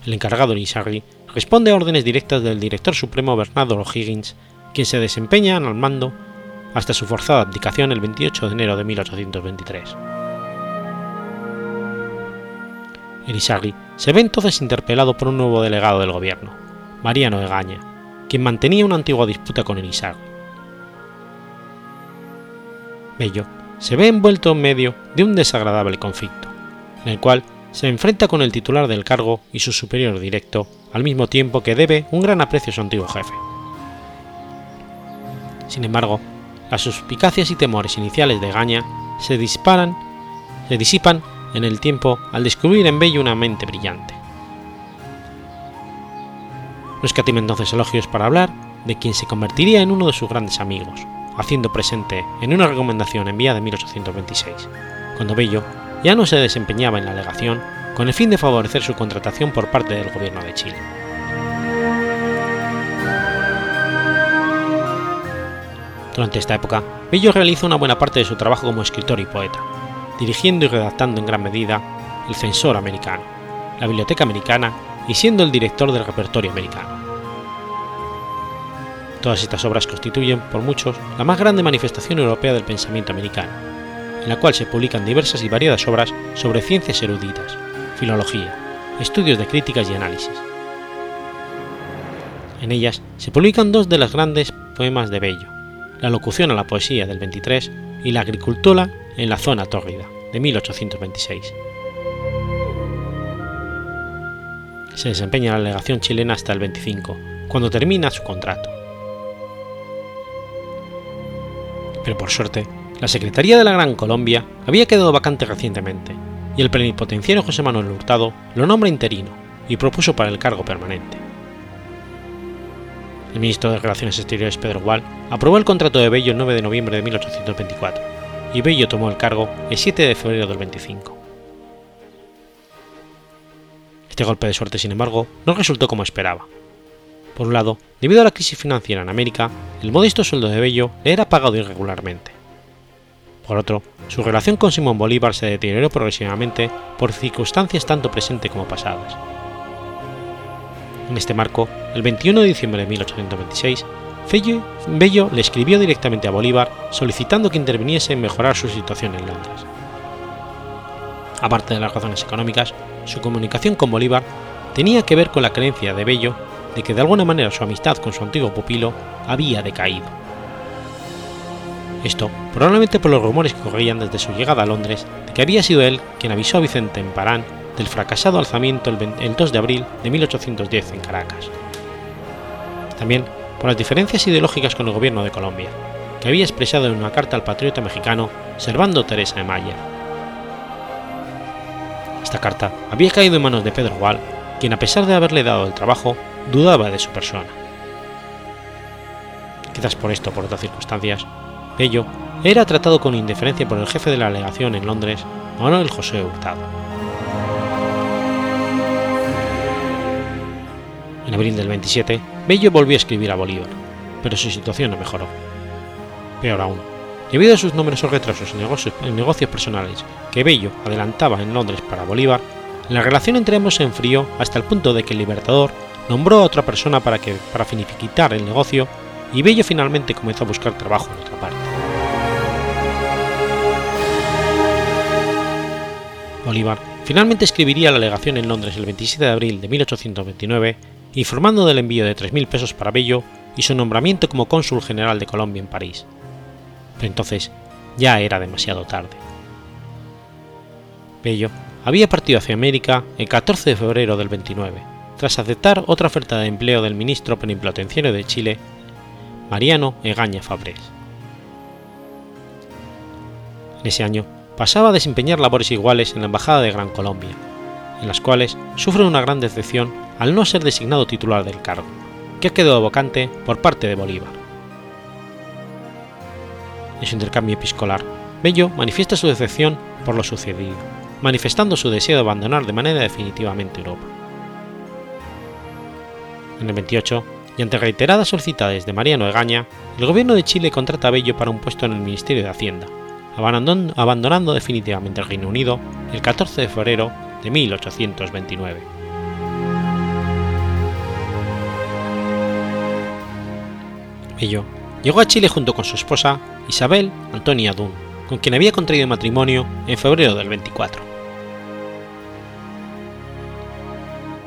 El encargado Isarri responde a órdenes directas del director supremo Bernardo O'Higgins, quien se desempeña al mando hasta su forzada abdicación el 28 de enero de 1823. Elisagui se ve entonces interpelado por un nuevo delegado del gobierno, Mariano Egaña, quien mantenía una antigua disputa con Elisagui. Bello se ve envuelto en medio de un desagradable conflicto, en el cual se enfrenta con el titular del cargo y su superior directo, al mismo tiempo que debe un gran aprecio a su antiguo jefe. Sin embargo, las suspicacias y temores iniciales de Gaña se disparan, se disipan en el tiempo al descubrir en Bello una mente brillante. No escatima entonces elogios para hablar de quien se convertiría en uno de sus grandes amigos, haciendo presente en una recomendación enviada en 1826, cuando Bello ya no se desempeñaba en la legación con el fin de favorecer su contratación por parte del gobierno de Chile. Durante esta época, Bello realizó una buena parte de su trabajo como escritor y poeta, dirigiendo y redactando en gran medida El Censor Americano, la Biblioteca Americana y siendo el director del repertorio americano. Todas estas obras constituyen, por muchos, la más grande manifestación europea del pensamiento americano, en la cual se publican diversas y variadas obras sobre ciencias eruditas, filología, estudios de críticas y análisis. En ellas se publican dos de los grandes poemas de Bello, La locución a la poesía del 23 y La agricultura en la zona tórrida de 1826. Se desempeña la legación chilena hasta el 25, cuando termina su contrato. Pero por suerte, la Secretaría de la Gran Colombia había quedado vacante recientemente, y el plenipotenciario José Manuel Hurtado lo nombra interino y propuso para el cargo permanente. El ministro de Relaciones Exteriores Pedro Gual aprobó el contrato de Bello el 9 de noviembre de 1824, y Bello tomó el cargo el 7 de febrero del 25. Este golpe de suerte, sin embargo, no resultó como esperaba. Por un lado, debido a la crisis financiera en América, el modesto sueldo de Bello le era pagado irregularmente. Por otro, su relación con Simón Bolívar se deterioró progresivamente por circunstancias tanto presentes como pasadas. En este marco, el 21 de diciembre de 1826, Bello le escribió directamente a Bolívar solicitando que interviniese en mejorar su situación en Londres. Aparte de las razones económicas, su comunicación con Bolívar tenía que ver con la creencia de Bello de que de alguna manera su amistad con su antiguo pupilo había decaído. Esto probablemente por los rumores que corrían desde su llegada a Londres de que había sido él quien avisó a Vicente en Parán del fracasado alzamiento el 2 de abril de 1810 en Caracas. También por las diferencias ideológicas con el gobierno de Colombia, que había expresado en una carta al patriota mexicano Servando Teresa de Mayer. Esta carta había caído en manos de Pedro Gual, quien a pesar de haberle dado el trabajo, dudaba de su persona. Quizás por esto o por otras circunstancias, Bello era tratado con indiferencia por el jefe de la legación en Londres, Manuel José Hurtado. En abril del 27, Bello volvió a escribir a Bolívar, pero su situación no mejoró. Peor aún, debido a sus numerosos retrasos en negocios, en personales que Bello adelantaba en Londres para Bolívar, la relación entre ambos se enfrió hasta el punto de que el Libertador nombró a otra persona para, que, para finiquitar el negocio y Bello finalmente comenzó a buscar trabajo en otra parte. Bolívar finalmente escribiría la legación en Londres el 27 de abril de 1829 informando del envío de 3.000 pesos para Bello y su nombramiento como cónsul general de Colombia en París. Pero entonces ya era demasiado tarde. Bello había partido hacia América el 14 de febrero del 29, tras aceptar otra oferta de empleo del ministro plenipotenciario de Chile, Mariano Egaña Fabrés. Ese año pasaba a desempeñar labores iguales en la Embajada de Gran Colombia, en las cuales sufre una gran decepción al no ser designado titular del cargo, que ha quedado vacante por parte de Bolívar. En su intercambio episcolar, Bello manifiesta su decepción por lo sucedido, manifestando su deseo de abandonar de manera definitivamente Europa. En el 28, y ante reiteradas solicitudes de Mariano Egaña, el gobierno de Chile contrata a Bello para un puesto en el Ministerio de Hacienda, abandonando definitivamente el Reino Unido el 14 de febrero de 1829. Bello llegó a Chile junto con su esposa Isabel Antonia Dunn, con quien había contraído matrimonio en febrero del 24.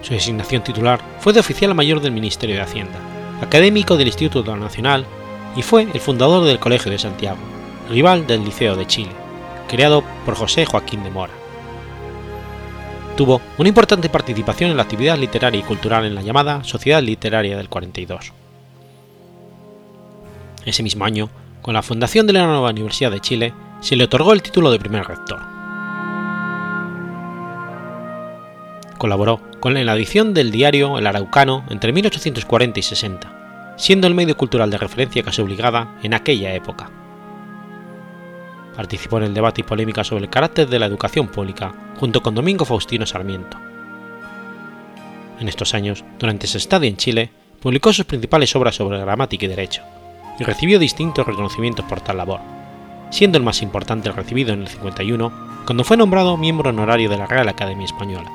Su designación titular fue de oficial mayor del Ministerio de Hacienda, académico del Instituto Nacional y fue el fundador del Colegio de Santiago, rival del Liceo de Chile, creado por José Joaquín de Mora. Tuvo una importante participación en la actividad literaria y cultural en la llamada Sociedad Literaria del 42. Ese mismo año, con la fundación de la nueva Universidad de Chile, se le otorgó el título de primer rector. Colaboró con la edición del diario El Araucano entre 1840 y 60, siendo el medio cultural de referencia casi obligada en aquella época. Participó en el debate y polémica sobre el carácter de la educación pública junto con Domingo Faustino Sarmiento. En estos años, durante su estadio en Chile, publicó sus principales obras sobre gramática y derecho, y recibió distintos reconocimientos por tal labor, siendo el más importante el recibido en el 51, cuando fue nombrado miembro honorario de la Real Academia Española.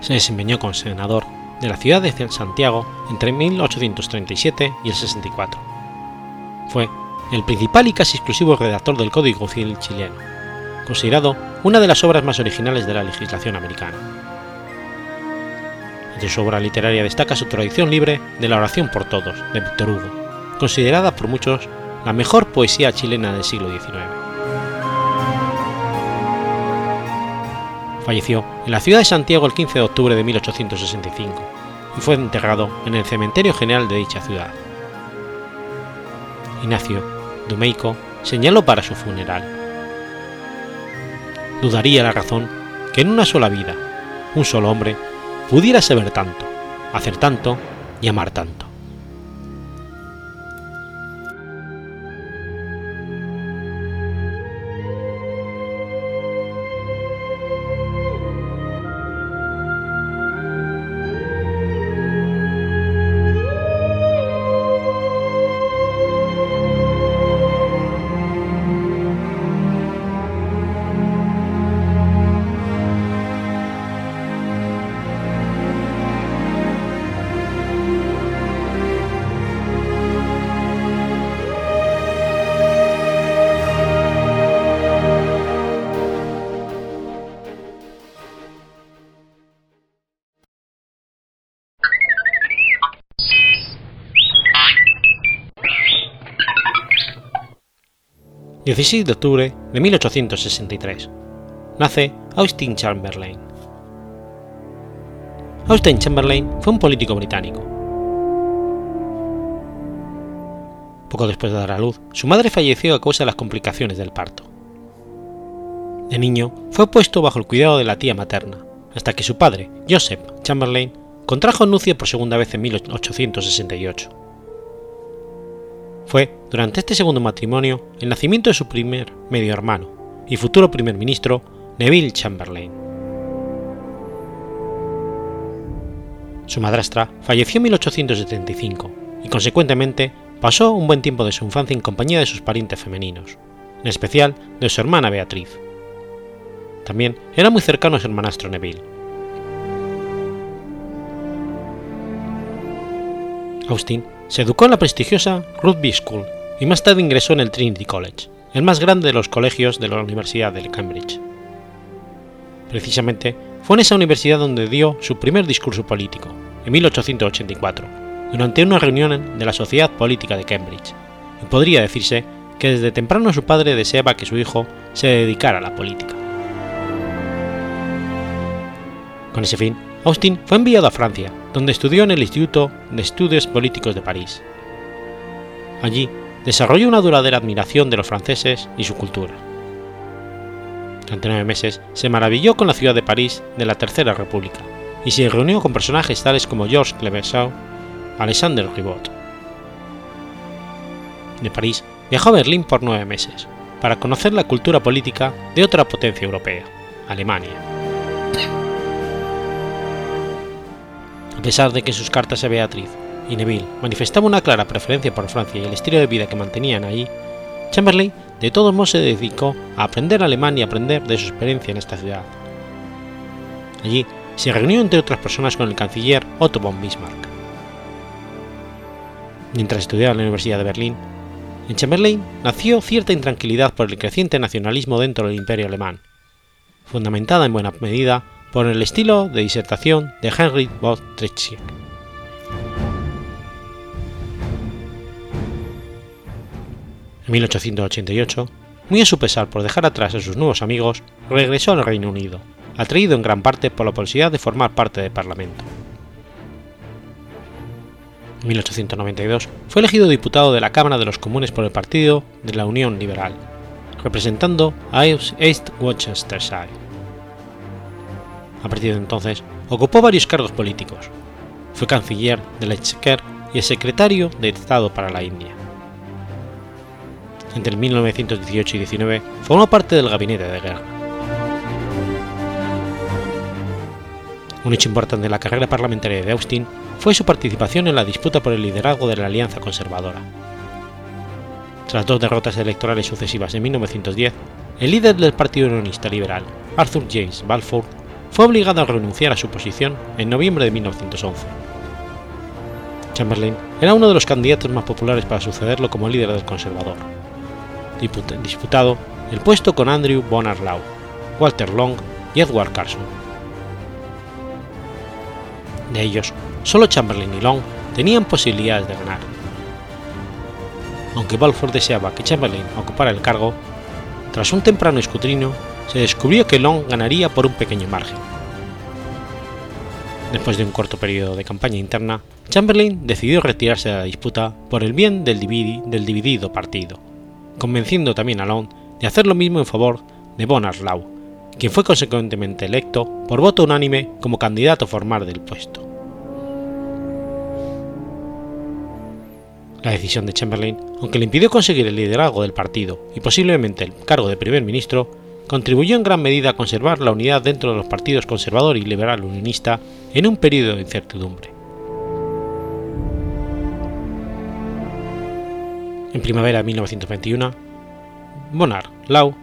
Se desempeñó como senador de la ciudad de Santiago entre 1837 y el 64. Fue el principal y casi exclusivo redactor del Código Civil chileno, considerado una de las obras más originales de la legislación americana. De su obra literaria destaca su tradición libre de la oración por todos, de Víctor Hugo, considerada por muchos la mejor poesía chilena del siglo XIX. Falleció en la ciudad de Santiago el 15 de octubre de 1865 y fue enterrado en el Cementerio General de dicha ciudad. Ignacio Dumeico señaló para su funeral. Dudaría la razón que en una sola vida, un solo hombre, pudiera saber tanto, hacer tanto y amar tanto. 16 de octubre de 1863. Nace Austin Chamberlain. Austin Chamberlain fue un político británico. Poco después de dar a luz, su madre falleció a causa de las complicaciones del parto. De niño, fue puesto bajo el cuidado de la tía materna, hasta que su padre, Joseph Chamberlain, contrajo nucia por segunda vez en 1868. Fue, durante este segundo matrimonio, el nacimiento de su primer medio hermano y futuro primer ministro, Neville Chamberlain. Su madrastra falleció en 1875 y consecuentemente pasó un buen tiempo de su infancia en compañía de sus parientes femeninos, en especial de su hermana Beatriz. También era muy cercano a su hermanastro Neville. Austin se educó en la prestigiosa Rugby School y más tarde ingresó en el Trinity College, el más grande de los colegios de la Universidad de Cambridge. Precisamente fue en esa universidad donde dio su primer discurso político, en 1884, durante una reunión de la Sociedad Política de Cambridge, y podría decirse que desde temprano su padre deseaba que su hijo se dedicara a la política. Con ese fin, Austin fue enviado a Francia, donde estudió en el Instituto de Estudios Políticos de París. Allí desarrolló una duradera admiración de los franceses y su cultura. Durante nueve meses se maravilló con la ciudad de París de la Tercera República y se reunió con personajes tales como Georges Clemenceau, Alexander Ribot. De París viajó a Berlín por nueve meses para conocer la cultura política de otra potencia europea, Alemania. A pesar de que sus cartas a Beatriz y Neville manifestaba una clara preferencia por Francia y el estilo de vida que mantenían allí, Chamberlain de todos modos se dedicó a aprender alemán y aprender de su experiencia en esta ciudad. Allí se reunió entre otras personas con el canciller Otto von Bismarck. Mientras estudiaba en la Universidad de Berlín, en Chamberlain nació cierta intranquilidad por el creciente nacionalismo dentro del imperio alemán, fundamentada en buena medida por el estilo de disertación de Heinrich von Treitschke. En 1888, muy a su pesar por dejar atrás a sus nuevos amigos, regresó al Reino Unido, atraído en gran parte por la posibilidad de formar parte del Parlamento. En 1892 fue elegido diputado de la Cámara de los Comunes por el Partido de la Unión Liberal, representando a East Worcestershire. A partir de entonces, ocupó varios cargos políticos. Fue canciller del Exchequer y el secretario de Estado para la India. Entre 1918 y 19 formó parte del gabinete de guerra. Un hecho importante en la carrera parlamentaria de Austin fue su participación en la disputa por el liderazgo de la Alianza Conservadora. Tras dos derrotas electorales sucesivas en 1910, el líder del Partido Unionista Liberal, Arthur James Balfour, fue obligado a renunciar a su posición en noviembre de 1911. Chamberlain era uno de los candidatos más populares para sucederlo como líder del conservador. Disputado el puesto con Andrew Bonar Law, Walter Long y Edward Carson. De ellos, solo Chamberlain y Long tenían posibilidades de ganar. Aunque Balfour deseaba que Chamberlain ocupara el cargo, tras un temprano escrutinio se descubrió que Long ganaría por un pequeño margen. Después de un corto periodo de campaña interna, Chamberlain decidió retirarse de la disputa por el bien del, dividido partido, convenciendo también a Long de hacer lo mismo en favor de Bonar Law, quien fue consecuentemente electo por voto unánime como candidato formal del puesto. La decisión de Chamberlain, aunque le impidió conseguir el liderazgo del partido y posiblemente el cargo de primer ministro, contribuyó en gran medida a conservar la unidad dentro de los partidos conservador y liberal unionista en un periodo de incertidumbre. En primavera de 1921, Bonar Law,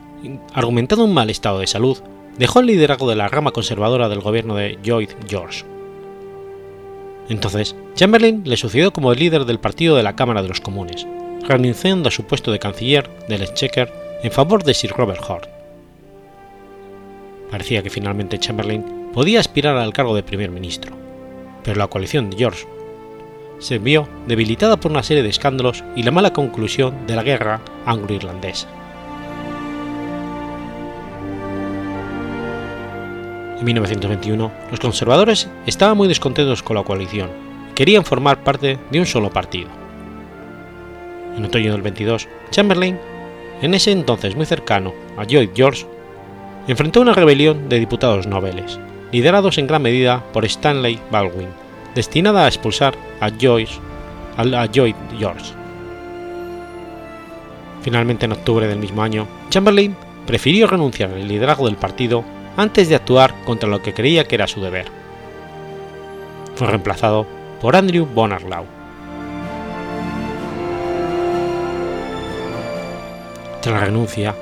argumentando un mal estado de salud, dejó el liderazgo de la rama conservadora del gobierno de Lloyd George. Entonces, Chamberlain le sucedió como el líder del partido de la Cámara de los Comunes, renunciando a su puesto de canciller del Exchequer en favor de Sir Robert Hort. Parecía que finalmente Chamberlain podía aspirar al cargo de primer ministro, pero la coalición de George se vio debilitada por una serie de escándalos y la mala conclusión de la guerra anglo-irlandesa. En 1921, los conservadores estaban muy descontentos con la coalición y querían formar parte de un solo partido. En otoño del 22, Chamberlain, en ese entonces muy cercano a Lloyd George, enfrentó una rebelión de diputados nobles, liderados en gran medida por Stanley Baldwin, destinada a expulsar a, Joyce, a Lloyd George. Finalmente, en octubre del mismo año, Chamberlain prefirió renunciar al liderazgo del partido antes de actuar contra lo que creía que era su deber. Fue reemplazado por Andrew Bonar Law. Tras la renuncia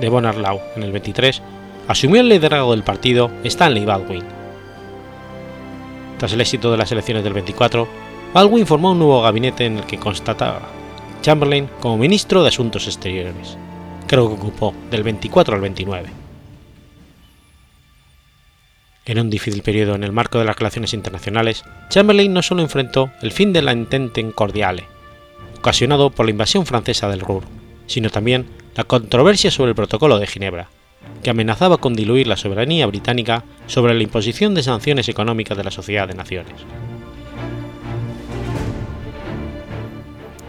de Bonar Law en el 23, asumió el liderazgo del partido Stanley Baldwin. Tras el éxito de las elecciones del 24, Baldwin formó un nuevo gabinete en el que constataba Chamberlain como ministro de Asuntos Exteriores, creo que ocupó del 24 al 29. En un difícil periodo en el marco de las relaciones internacionales, Chamberlain no solo enfrentó el fin de la Entente Cordiale, ocasionado por la invasión francesa del Ruhr, sino también la controversia sobre el Protocolo de Ginebra, que amenazaba con diluir la soberanía británica sobre la imposición de sanciones económicas de la Sociedad de Naciones.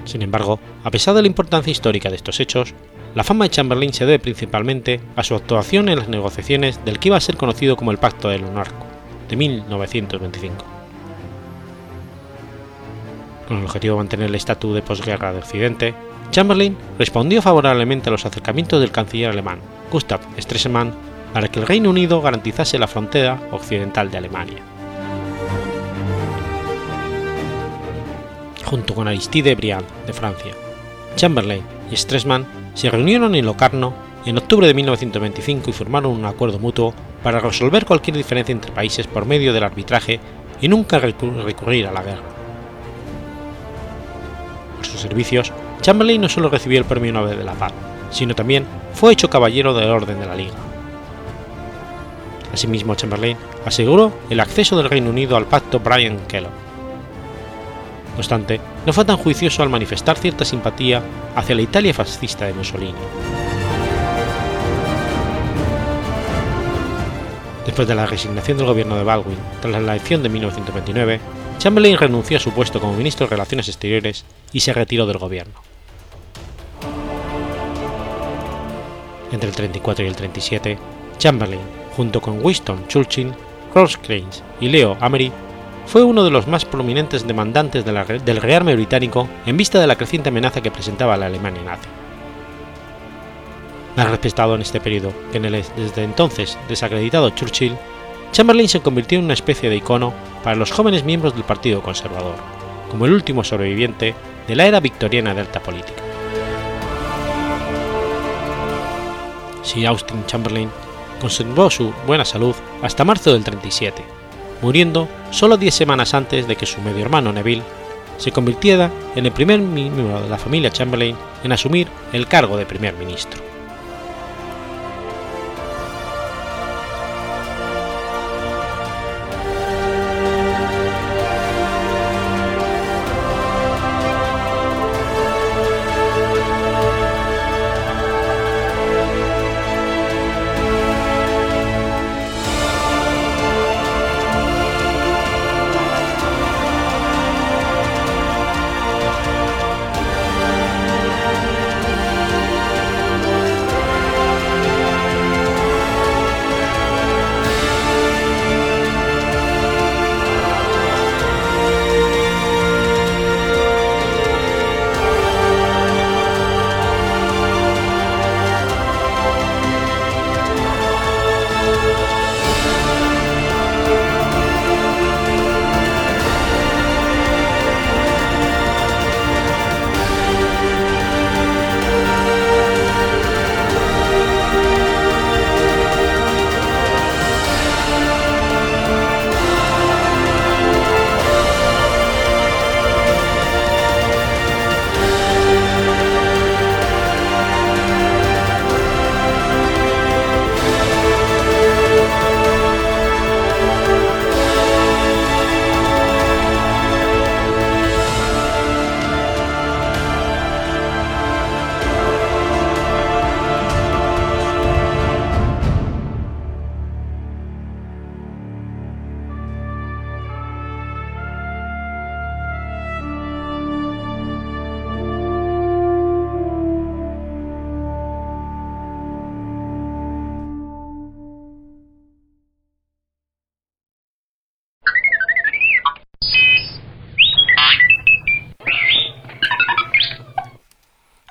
Sin embargo, a pesar de la importancia histórica de estos hechos, la fama de Chamberlain se debe principalmente a su actuación en las negociaciones del que iba a ser conocido como el Pacto de Lonarco, de 1925. Con el objetivo de mantener el estatus de posguerra de Occidente, Chamberlain respondió favorablemente a los acercamientos del canciller alemán Gustav Stresemann para que el Reino Unido garantizase la frontera occidental de Alemania. Junto con Aristide Briand de Francia, Chamberlain y Stresemann se reunieron en Locarno en octubre de 1925 y firmaron un acuerdo mutuo para resolver cualquier diferencia entre países por medio del arbitraje y nunca recurrir a la guerra. Por sus servicios, Chamberlain no solo recibió el Premio Nobel de la Paz, sino también fue hecho caballero del Orden de la Liga. Asimismo, Chamberlain aseguró el acceso del Reino Unido al pacto Bryan-Kellogg. No obstante, no fue tan juicioso al manifestar cierta simpatía hacia la Italia fascista de Mussolini. Después de la resignación del gobierno de Baldwin tras la elección de 1929, Chamberlain renunció a su puesto como ministro de Relaciones Exteriores y se retiró del gobierno. Entre el 34 y el 37, Chamberlain, junto con Winston Churchill, Rosecrans y Leo Amery, fue uno de los más prominentes demandantes del rearme británico en vista de la creciente amenaza que presentaba la Alemania nazi. Más respetado en este periodo que en el desde entonces desacreditado Churchill, Chamberlain se convirtió en una especie de icono para los jóvenes miembros del Partido Conservador, como el último sobreviviente de la era victoriana de alta política. Sir Austin Chamberlain conservó su buena salud hasta marzo del 37, muriendo solo 10 semanas antes de que su medio hermano Neville se convirtiera en el primer miembro de la familia Chamberlain en asumir el cargo de primer ministro.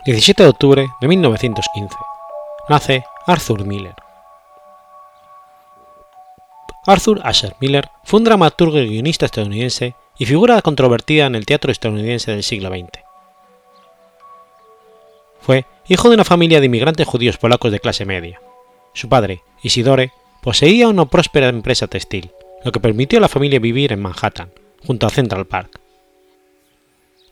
...17 de octubre de 1915... ...nace Arthur Miller. Arthur Asher Miller fue un dramaturgo y guionista estadounidense y figura controvertida en el teatro estadounidense del siglo XX. Fue hijo de una familia de inmigrantes judíos polacos de clase media. Su padre, Isidore, poseía una próspera empresa textil, lo que permitió a la familia vivir en Manhattan, junto a Central Park.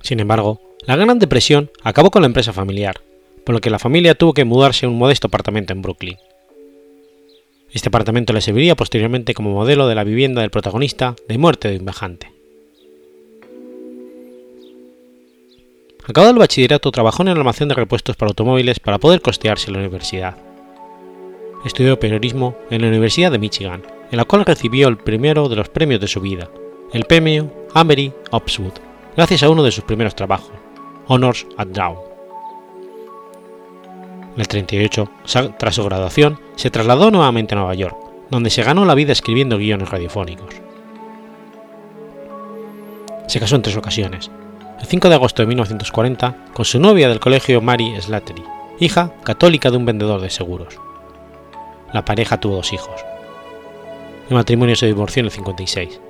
Sin embargo, la Gran Depresión acabó con la empresa familiar, por lo que la familia tuvo que mudarse a un modesto apartamento en Brooklyn. Este apartamento le serviría posteriormente como modelo de la vivienda del protagonista de Muerte de un viajante. Acabado el bachillerato, trabajó en el almacén de repuestos para automóviles para poder costearse la universidad. Estudió periodismo en la Universidad de Michigan, en la cual recibió el primero de los premios de su vida, el premio Amery Opswood, gracias a uno de sus primeros trabajos, Honors at Down. En el 38, tras su graduación, se trasladó nuevamente a Nueva York, donde se ganó la vida escribiendo guiones radiofónicos. Se casó en tres ocasiones, el 5 de agosto de 1940 con su novia del colegio Mary Slattery, hija católica de un vendedor de seguros. La pareja tuvo dos hijos. El matrimonio se divorció en el 56.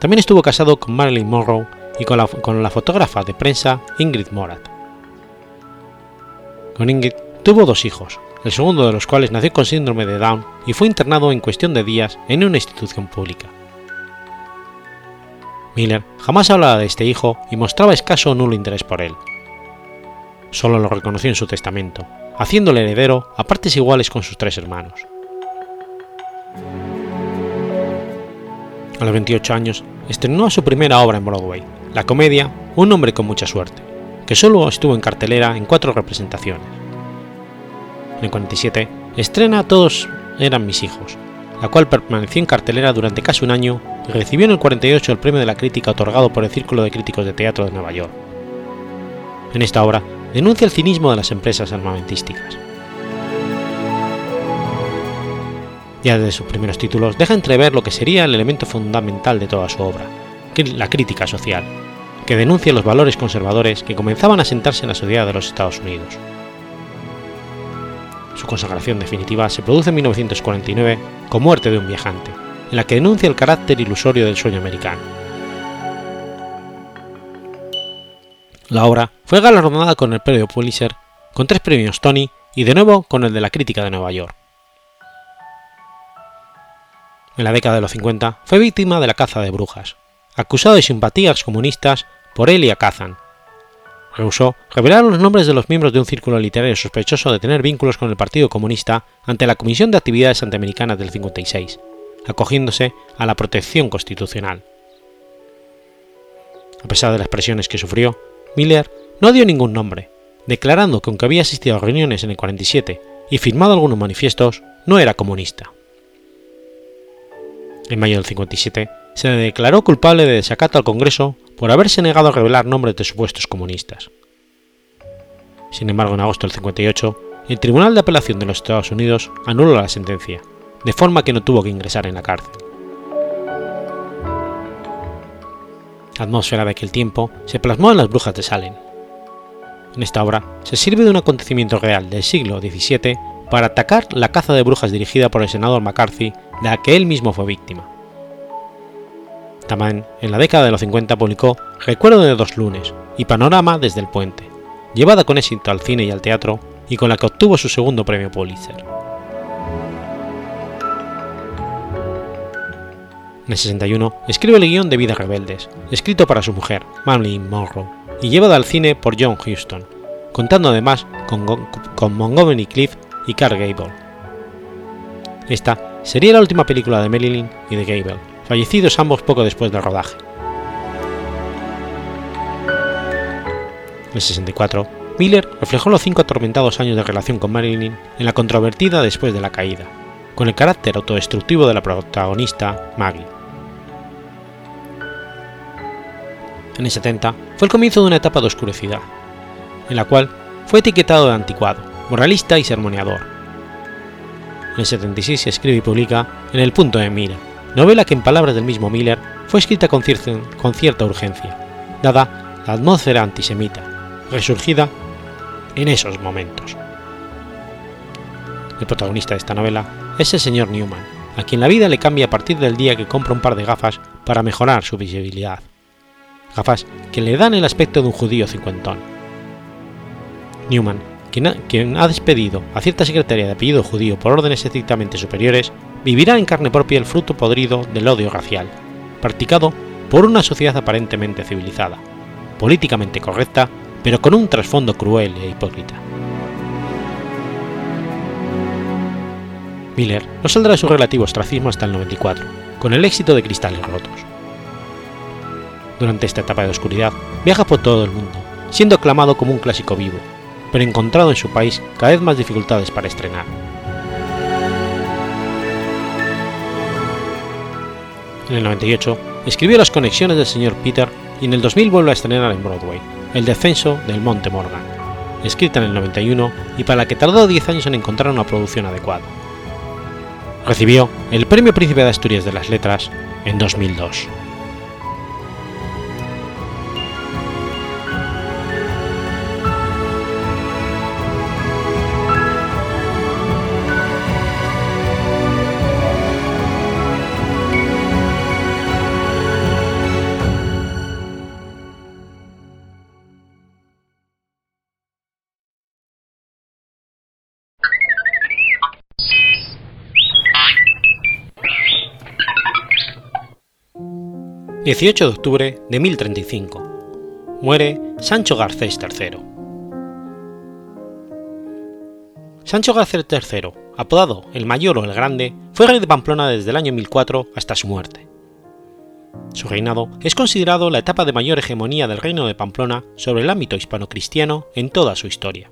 También estuvo casado con Marilyn Monroe y con la, fotógrafa de prensa Ingrid Morat. Con Ingrid tuvo dos hijos, el segundo de los cuales nació con síndrome de Down y fue internado en cuestión de días en una institución pública. Miller jamás hablaba de este hijo y mostraba escaso o nulo interés por él. Solo lo reconoció en su testamento, haciéndole heredero a partes iguales con sus tres hermanos. A los 28 años, estrenó su primera obra en Broadway, la comedia Un hombre con mucha suerte, que solo estuvo en cartelera en cuatro representaciones. En el 47, estrena Todos eran mis hijos, la cual permaneció en cartelera durante casi un año y recibió en el 48 el premio de la crítica otorgado por el Círculo de Críticos de Teatro de Nueva York. En esta obra denuncia el cinismo de las empresas armamentísticas. Ya desde sus primeros títulos deja entrever lo que sería el elemento fundamental de toda su obra, la crítica social, que denuncia los valores conservadores que comenzaban a sentarse en la sociedad de los Estados Unidos. Su consagración definitiva se produce en 1949 con Muerte de un viajante, en la que denuncia el carácter ilusorio del sueño americano. La obra fue galardonada con el premio Pulitzer, con tres premios Tony y de nuevo con el de la crítica de Nueva York. En la década de los 50 fue víctima de la caza de brujas, acusado de simpatías comunistas por Elia Kazan. Rehusó revelar los nombres de los miembros de un círculo literario sospechoso de tener vínculos con el Partido Comunista ante la Comisión de Actividades Antiamericanas del 56, acogiéndose a la protección constitucional. A pesar de las presiones que sufrió, Miller no dio ningún nombre, declarando que aunque había asistido a reuniones en el 47 y firmado algunos manifiestos, no era comunista. En mayo del 57 se declaró culpable de desacato al Congreso por haberse negado a revelar nombres de supuestos comunistas. Sin embargo, en agosto del 58, el Tribunal de Apelación de los Estados Unidos anuló la sentencia, de forma que no tuvo que ingresar en la cárcel. La atmósfera de aquel tiempo se plasmó en las brujas de Salem. En esta obra se sirve de un acontecimiento real del siglo XVII para atacar la caza de brujas dirigida por el senador McCarthy, de la que él mismo fue víctima. También en la década de los 50 publicó Recuerdo de dos lunes y Panorama desde el puente, llevada con éxito al cine y al teatro y con la que obtuvo su segundo premio Pulitzer. En el 61 escribe el guion de Vidas Rebeldes, escrito para su mujer, Marilyn Monroe, y llevado al cine por John Huston, contando además con, con Montgomery Cliff y Carl Gable. Esta sería la última película de Marilyn y de Gable, fallecidos ambos poco después del rodaje. En el 64, Miller reflejó los cinco atormentados años de relación con Marilyn en la controvertida Después de la caída, con el carácter autodestructivo de la protagonista, Maggie. en el 70 fue el comienzo de una etapa de oscuridad, en la cual fue etiquetado de anticuado, moralista y sermoneador. En el 76 se escribe y publica En el punto de mira, novela que en palabras del mismo Miller fue escrita con, cierta urgencia, dada la atmósfera antisemita, resurgida en esos momentos. El protagonista de esta novela es el señor Newman, a quien la vida le cambia a partir del día que compra un par de gafas para mejorar su visibilidad. Gafas que le dan el aspecto de un judío cincuentón. Newman, quien ha, despedido a cierta secretaria de apellido judío por órdenes estrictamente superiores, vivirá en carne propia el fruto podrido del odio racial, practicado por una sociedad aparentemente civilizada, políticamente correcta, pero con un trasfondo cruel e hipócrita. Miller no saldrá de su relativo ostracismo hasta el 94, con el éxito de Cristales Rotos. Durante esta etapa de oscuridad, viaja por todo el mundo, siendo aclamado como un clásico vivo, pero encontrado en su país cada vez más dificultades para estrenar. En el 98 escribió Las conexiones del señor Peter y en el 2000 vuelve a estrenar en Broadway El descenso del Monte Morgan, escrita en el 91 y para la que tardó 10 años en encontrar una producción adecuada recibió el Premio Príncipe de Asturias de las Letras en 2002. 18 de octubre de 1035. Muere Sancho Garcés III. Sancho Garcés III, apodado el Mayor o el Grande, fue rey de Pamplona desde el año 1004 hasta su muerte. Su reinado es considerado la etapa de mayor hegemonía del reino de Pamplona sobre el ámbito hispano-cristiano en toda su historia.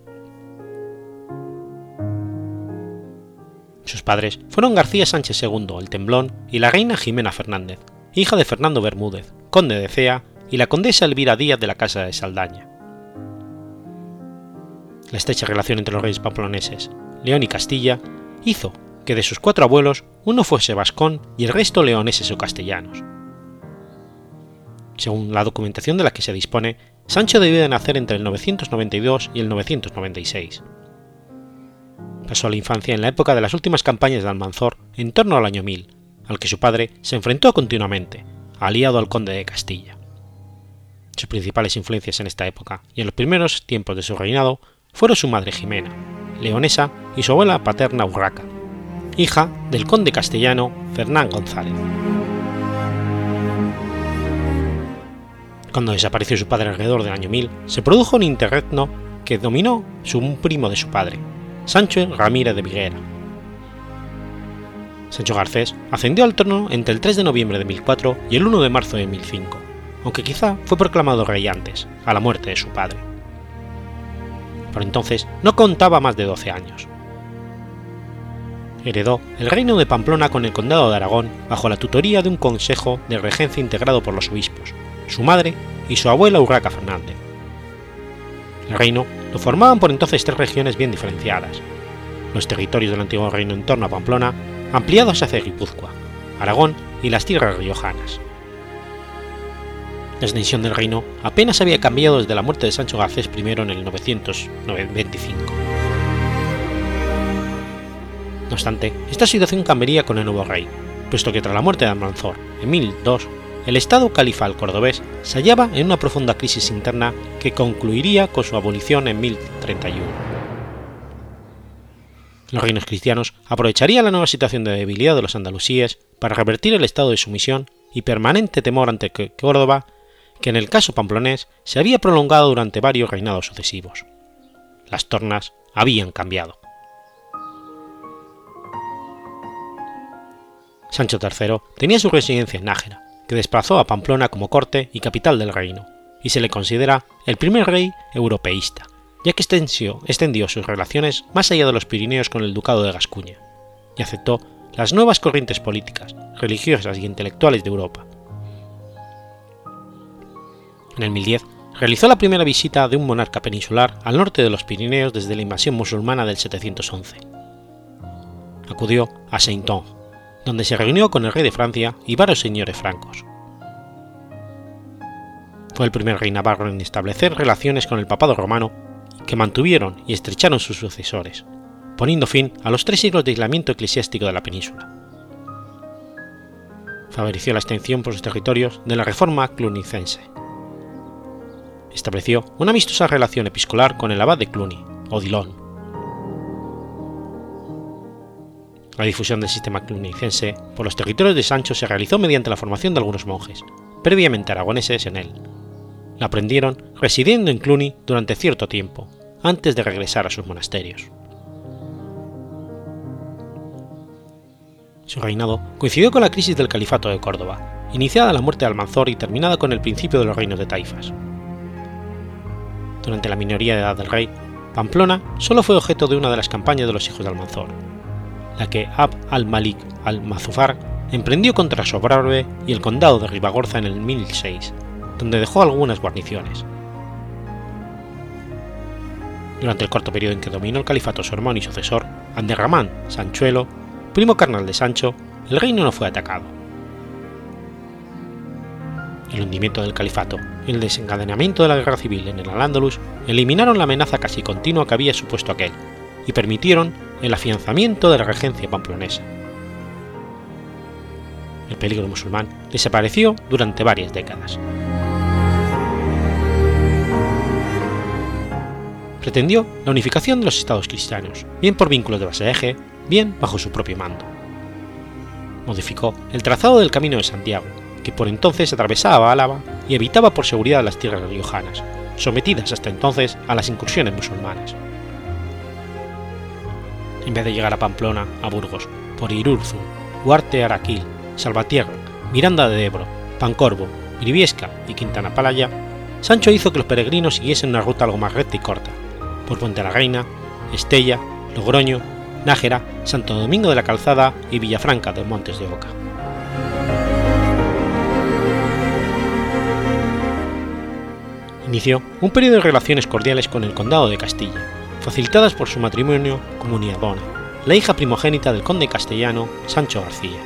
Sus padres fueron García Sánchez II el Temblón y la reina Jimena Fernández, hija de Fernando Bermúdez, conde de Cea, y la condesa Elvira Díaz de la Casa de Saldaña. La estrecha relación entre los reyes pamploneses, León y Castilla, hizo que de sus cuatro abuelos uno fuese vascón y el resto leoneses o castellanos. Según la documentación de la que se dispone, Sancho debió de nacer entre el 992 y el 996. Pasó la infancia en la época de las últimas campañas de Almanzor en torno al año 1000, al que su padre se enfrentó continuamente, aliado al conde de Castilla. Sus principales influencias en esta época y en los primeros tiempos de su reinado fueron su madre Jimena, leonesa, y su abuela paterna Urraca, hija del conde castellano Fernán González. Cuando desapareció su padre alrededor del año 1000, se produjo un interregno que dominó un primo de su padre, Sancho Ramírez de Viguera, Sancho Garcés ascendió al trono entre el 3 de noviembre de 1004 y el 1 de marzo de 1005, aunque quizá fue proclamado rey antes, a la muerte de su padre. Por entonces no contaba más de 12 años. Heredó el reino de Pamplona con el condado de Aragón bajo la tutoría de un consejo de regencia integrado por los obispos, su madre y su abuela Urraca Fernández. El reino lo formaban por entonces tres regiones bien diferenciadas, los territorios del antiguo reino en torno a Pamplona ampliados hacia Guipúzcoa, Aragón y las tierras riojanas. La extensión del reino apenas había cambiado desde la muerte de Sancho Garcés I en el 925. No obstante, esta situación cambiaría con el nuevo rey, puesto que tras la muerte de Almanzor en 1002, el Estado califal cordobés se hallaba en una profunda crisis interna que concluiría con su abolición en 1031. Los reinos cristianos aprovecharían la nueva situación de debilidad de los andalusíes para revertir el estado de sumisión y permanente temor ante Córdoba, que en el caso pamplonés se había prolongado durante varios reinados sucesivos. Las tornas habían cambiado. Sancho III tenía su residencia en Nájera, que desplazó a Pamplona como corte y capital del reino, y se le considera el primer rey europeísta, ya que extendió, sus relaciones más allá de los Pirineos con el Ducado de Gascuña, y aceptó las nuevas corrientes políticas, religiosas y intelectuales de Europa. En el 1010 realizó la primera visita de un monarca peninsular al norte de los Pirineos desde la invasión musulmana del 711. Acudió a Sainton, donde se reunió con el rey de Francia y varios señores francos. Fue el primer rey navarro en establecer relaciones con el papado romano que mantuvieron y estrecharon sus sucesores, poniendo fin a los tres siglos de aislamiento eclesiástico de la península. favoreció la extensión por sus territorios de la reforma clunicense. Estableció una amistosa relación episcolar con el abad de Cluny, Odilon. La difusión del sistema clunicense por los territorios de Sancho se realizó mediante la formación de algunos monjes, previamente aragoneses en él. La aprendieron residiendo en Cluny durante cierto tiempo, antes de regresar a sus monasterios. Su reinado coincidió con la crisis del califato de Córdoba, iniciada la muerte de Almanzor y terminada con el principio de los reinos de Taifas. Durante la minoría de edad del rey, Pamplona solo fue objeto de una de las campañas de los hijos de Almanzor, la que Abd al-Malik al-Mazufar emprendió contra Sobrarbe y el condado de Ribagorza en el 1006, donde dejó algunas guarniciones. Durante el corto periodo en que dominó el califato su hermano y sucesor, Anderramán Sanchuelo primo carnal de Sancho, el reino no fue atacado. El hundimiento del califato y el desencadenamiento de la guerra civil en el Al-Ándalus eliminaron la amenaza casi continua que había supuesto aquel y permitieron el afianzamiento de la regencia pamplonesa. El peligro musulmán desapareció durante varias décadas. Pretendió la unificación de los estados cristianos, bien por vínculos de vasallaje, bien bajo su propio mando. Modificó el trazado del Camino de Santiago, que por entonces atravesaba Álava y evitaba por seguridad las tierras riojanas, sometidas hasta entonces a las incursiones musulmanas. En vez de llegar a Pamplona, a Burgos, por Irurzu, Huarte Araquil, Salvatierra, Miranda de Ebro, Pancorvo, Briviesca y Quintana Palaya, Sancho hizo que los peregrinos siguiesen una ruta algo más recta y corta, por Puente la Reina, Estella, Logroño Nájera, Santo Domingo de la Calzada y Villafranca de Montes de Oca. Inició un periodo de relaciones cordiales con el Condado de Castilla, facilitadas por su matrimonio con Uniadona, la hija primogénita del conde castellano Sancho García.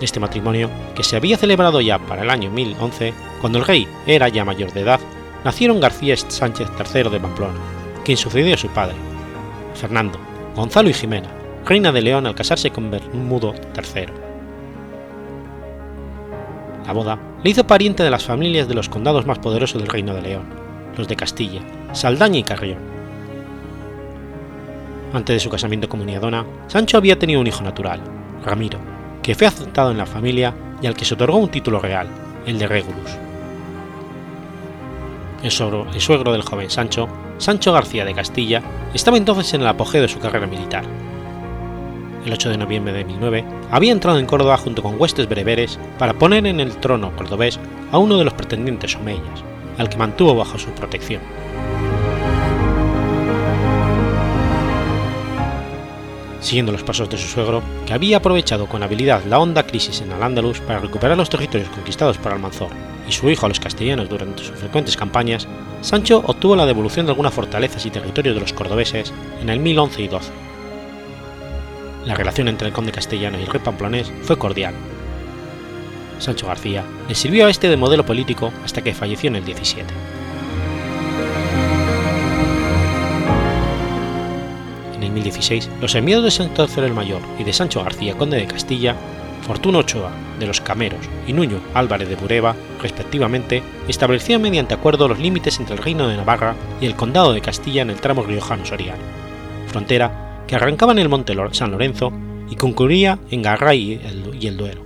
Este matrimonio, que se había celebrado ya para el año 1011, cuando el rey era ya mayor de edad, nacieron García Sánchez III de Pamplona, quien sucedió a su padre, Fernando, Gonzalo y Jimena, reina de León al casarse con Bermudo III. La boda le hizo pariente de las familias de los condados más poderosos del Reino de León, los de Castilla, Saldaña y Carrión. Antes de su casamiento con Uniadona, Sancho había tenido un hijo natural, Ramiro, que fue aceptado en la familia y al que se otorgó un título real, el de Regulus. El suegro, del joven Sancho, Sancho García de Castilla, estaba entonces en el apogeo de su carrera militar. El 8 de noviembre de 1009 había entrado en Córdoba junto con huestes bereberes para poner en el trono cordobés a uno de los pretendientes omeyas, al que mantuvo bajo su protección. Siguiendo los pasos de su suegro, que había aprovechado con habilidad la honda crisis en Al-Ándalus para recuperar los territorios conquistados por Almanzor y su hijo a los castellanos durante sus frecuentes campañas, Sancho obtuvo la devolución de algunas fortalezas y territorios de los cordobeses en el 1011 y 12. La relación entre el conde castellano y el rey pamplonés fue cordial. Sancho García le sirvió a este de modelo político hasta que falleció en el 17. En el 1016, los enviados de Santo el Mayor y de Sancho García, conde de Castilla, Fortuno Ochoa, de los Cameros, y Nuño Álvarez de Bureba, respectivamente, establecían mediante acuerdo los límites entre el Reino de Navarra y el Condado de Castilla en el tramo riojano-soriano, frontera que arrancaba en el Monte San Lorenzo y concluía en Garray y el Duero.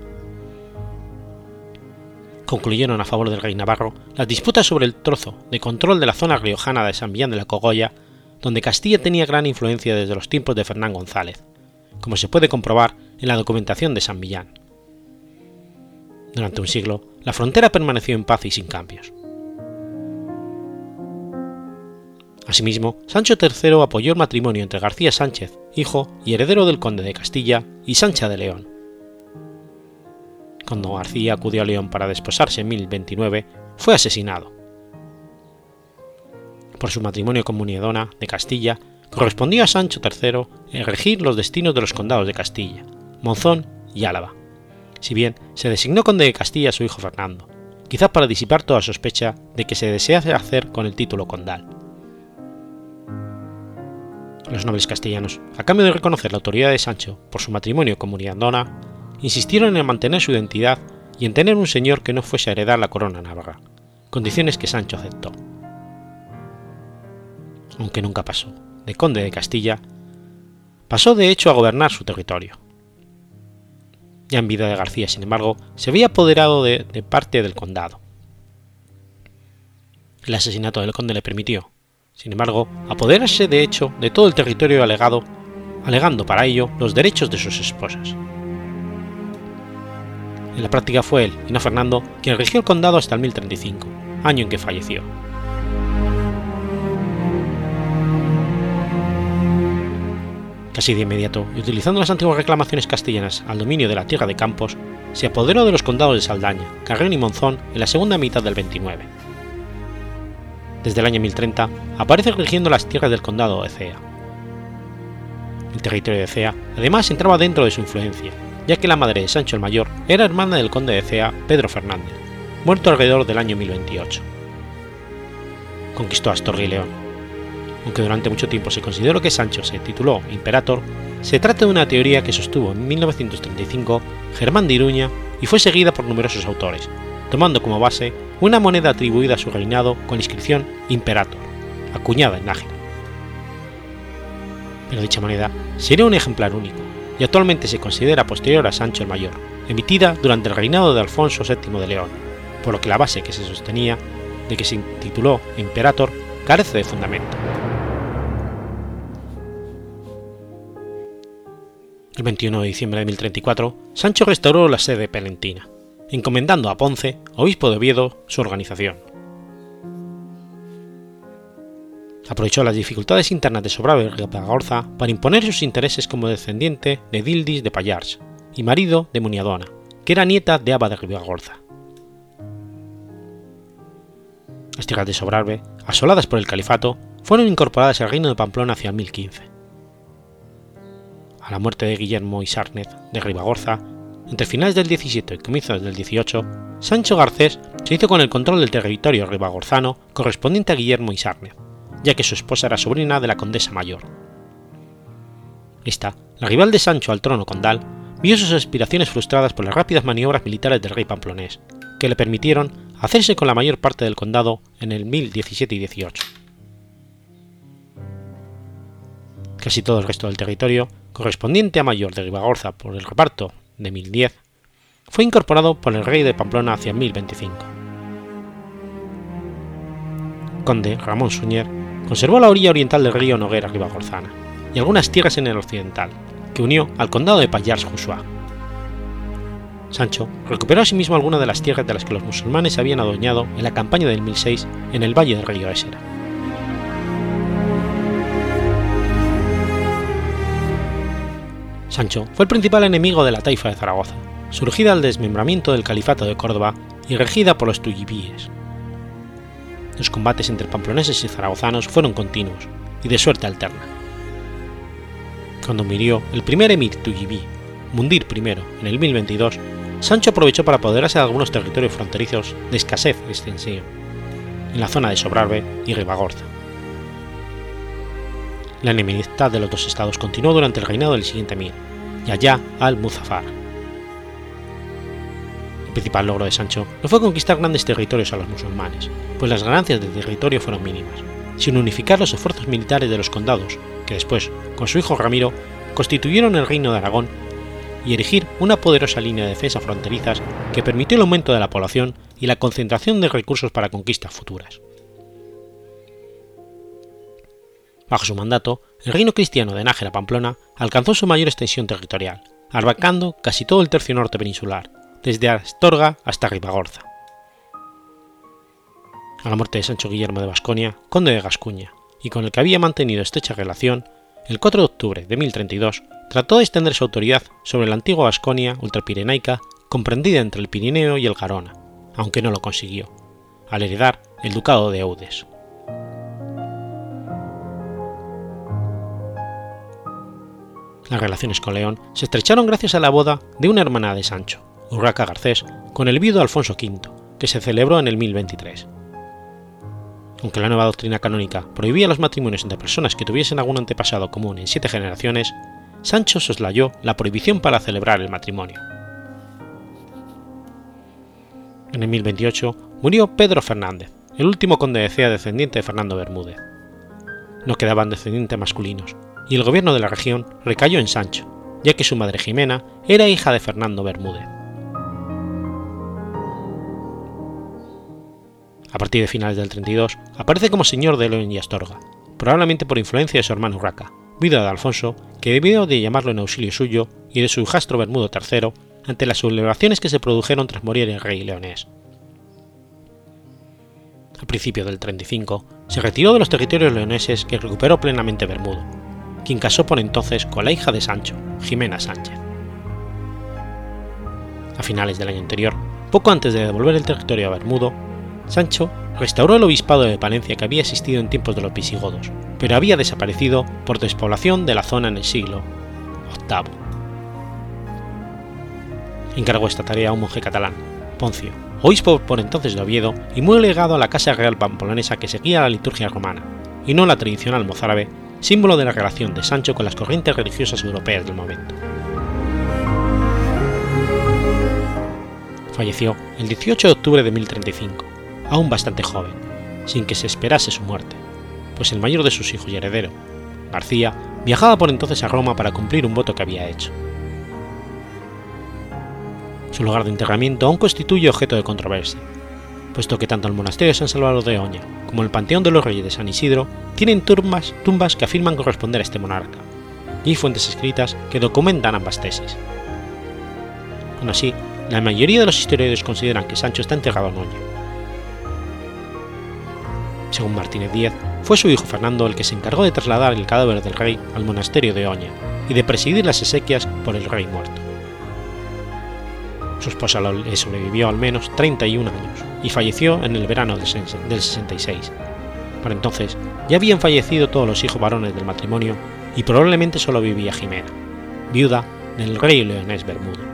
Concluyeron a favor del rey navarro las disputas sobre el trozo de control de la zona riojana de San Millán de la Cogolla, donde Castilla tenía gran influencia desde los tiempos de Fernán González, como se puede comprobar en la documentación de San Millán. Durante un siglo, la frontera permaneció en paz y sin cambios. Asimismo, Sancho III apoyó el matrimonio entre García Sánchez, hijo y heredero del conde de Castilla, y Sancha de León. Cuando García acudió a León para desposarse en 1029, fue asesinado. Por su matrimonio con Muniedona de Castilla, correspondía a Sancho III regir los destinos de los condados de Castilla, Monzón y Álava, si bien se designó conde de Castilla a su hijo Fernando, quizás para disipar toda sospecha de que se desease hacer con el título condal. Los nobles castellanos, a cambio de reconocer la autoridad de Sancho por su matrimonio con Muriandona, insistieron en mantener su identidad y en tener un señor que no fuese a heredar la corona navarra, condiciones que Sancho aceptó. Aunque nunca pasó de conde de Castilla, pasó de hecho a gobernar su territorio. En vida de García, sin embargo, se había apoderado de, de parte del condado. El asesinato del conde le permitió, sin embargo, apoderarse de hecho de todo el territorio alegado, alegando para ello los derechos de sus esposas. En la práctica fue él, y no Fernando, quien regió el condado hasta el 1035, año en que falleció. Casi de inmediato, y utilizando las antiguas reclamaciones castellanas al dominio de la tierra de Campos, se apoderó de los condados de Saldaña, Carrión y Monzón en la segunda mitad del 29. Desde el año 1030 aparece rigiendo las tierras del condado de Cea. El territorio de Cea además entraba dentro de su influencia, ya que la madre de Sancho el Mayor era hermana del conde de Cea, Pedro Fernández, muerto alrededor del año 1028. Conquistó Astorga y León. Aunque durante mucho tiempo se consideró que Sancho se tituló Imperator, se trata de una teoría que sostuvo en 1935 Germán de Iruña y fue seguida por numerosos autores, tomando como base una moneda atribuida a su reinado con la inscripción Imperator, acuñada en Nájera. Pero dicha moneda sería un ejemplar único, y actualmente se considera posterior a Sancho el Mayor, emitida durante el reinado de Alfonso VII de León, por lo que la base que se sostenía de que se tituló Imperator carece de fundamento. El 21 de diciembre de 1034, Sancho restauró la sede pelentina, encomendando a Ponce, obispo de Oviedo, su organización. aprovechó las dificultades internas de Sobrave y Ribagorza para imponer sus intereses como descendiente de Dildis de Pallars y marido de Muniadona, que era nieta de Aba de Ribagorza. Las tierras de Sobrarbe, asoladas por el califato, fueron incorporadas al reino de Pamplona hacia el 1015. A la muerte de Guillermo Isárnez de Ribagorza, entre finales del 17 y comienzos del 18, Sancho Garcés se hizo con el control del territorio ribagorzano correspondiente a Guillermo Isárnez, ya que su esposa era sobrina de la condesa mayor. Esta, la rival de Sancho al trono condal, vio sus aspiraciones frustradas por las rápidas maniobras militares del rey pamplonés, que le permitieron hacerse con la mayor parte del condado en el 1017 y 18. Casi todo el resto del territorio, correspondiente a Mayor de Ribagorza por el reparto de 1010, fue incorporado por el rey de Pamplona hacia 1025. Conde Ramón Suñer conservó la orilla oriental del río Noguera Ribagorzana y algunas tierras en el occidental, que unió al condado de Pallars Jussá. Sancho recuperó asimismo algunas de las tierras de las que los musulmanes habían adueñado en la campaña del 1006 en el valle del río Ésera. Sancho fue el principal enemigo de la taifa de Zaragoza, surgida al desmembramiento del califato de Córdoba y regida por los tuyibíes. Los combates entre pamploneses y zaragozanos fueron continuos y de suerte alterna. Cuando murió el primer emir tuyibí, Mundir I, en el 1022, Sancho aprovechó para apoderarse de algunos territorios fronterizos de escasez y extensión, en la zona de Sobrarbe y Ribagorza. La enemistad de los dos estados continuó durante el reinado del siguiente emir, Yahya al-Muzaffar. El principal logro de Sancho no fue conquistar grandes territorios a los musulmanes, pues las ganancias de territorio fueron mínimas, sino unificar los esfuerzos militares de los condados, que después, con su hijo Ramiro, constituyeron el reino de Aragón, y erigir una poderosa línea de defensa fronterizas que permitió el aumento de la población y la concentración de recursos para conquistas futuras. Bajo su mandato, el reino cristiano de Nájera Pamplona alcanzó su mayor extensión territorial, abarcando casi todo el tercio norte peninsular, desde Astorga hasta Ribagorza. A la muerte de Sancho Guillermo de Vasconia, conde de Gascuña, y con el que había mantenido estrecha relación, el 4 de octubre de 1032 trató de extender su autoridad sobre la antigua Vasconia ultrapirenaica comprendida entre el Pirineo y el Garona, aunque no lo consiguió, al heredar el ducado de Eudes. Las relaciones con León se estrecharon gracias a la boda de una hermana de Sancho, Urraca Garcés, con el viudo Alfonso V, que se celebró en el 1023. Aunque la nueva doctrina canónica prohibía los matrimonios entre personas que tuviesen algún antepasado común en siete generaciones, Sancho soslayó la prohibición para celebrar el matrimonio, En el 1028 murió Pedro Fernández, el último conde de Cea descendiente de Fernando Bermúdez. No quedaban descendientes masculinos, y el gobierno de la región recayó en Sancho, ya que su madre Jimena era hija de Fernando Bermúdez. A partir de finales del 32 aparece como señor de León y Astorga, probablemente por influencia de su hermano Urraca, viuda de Alfonso, que debió de llamarlo en auxilio suyo y de su hijastro Bermudo III ante las sublevaciones que se produjeron tras morir el rey leonés. A principios del 35 se retiró de los territorios leoneses que recuperó plenamente Bermudo, quien casó por entonces con la hija de Sancho, Jimena Sánchez. A finales del año anterior, poco antes de devolver el territorio a Bermudo, Sancho restauró el obispado de Palencia que había existido en tiempos de los visigodos, pero había desaparecido por despoblación de la zona en el siglo VIII. Encargó esta tarea a un monje catalán, Poncio, obispo por entonces de Oviedo y muy legado a la Casa Real Pamplonesa que seguía la liturgia romana, y no la tradicional mozárabe, símbolo de la relación de Sancho con las corrientes religiosas europeas del momento. Falleció el 18 de octubre de 1035, aún bastante joven, sin que se esperase su muerte, pues el mayor de sus hijos y heredero, García, viajaba por entonces a Roma para cumplir un voto que había hecho. Su lugar de enterramiento aún constituye objeto de controversia, puesto que tanto el monasterio de San Salvador de Oña como el Panteón de los Reyes de San Isidro tienen tumbas, tumbas que afirman corresponder a este monarca, y hay fuentes escritas que documentan ambas tesis. Aún así, la mayoría de los historiadores consideran que Sancho está enterrado en Oña, según Martínez Díez, fue su hijo Fernando el que se encargó de trasladar el cadáver del rey al monasterio de Oña y de presidir las exequias por el rey muerto. Su esposa le sobrevivió al menos 31 años y falleció en el verano del 66. Por entonces ya habían fallecido todos los hijos varones del matrimonio y probablemente solo vivía Jimena, viuda del rey leonés Bermudo.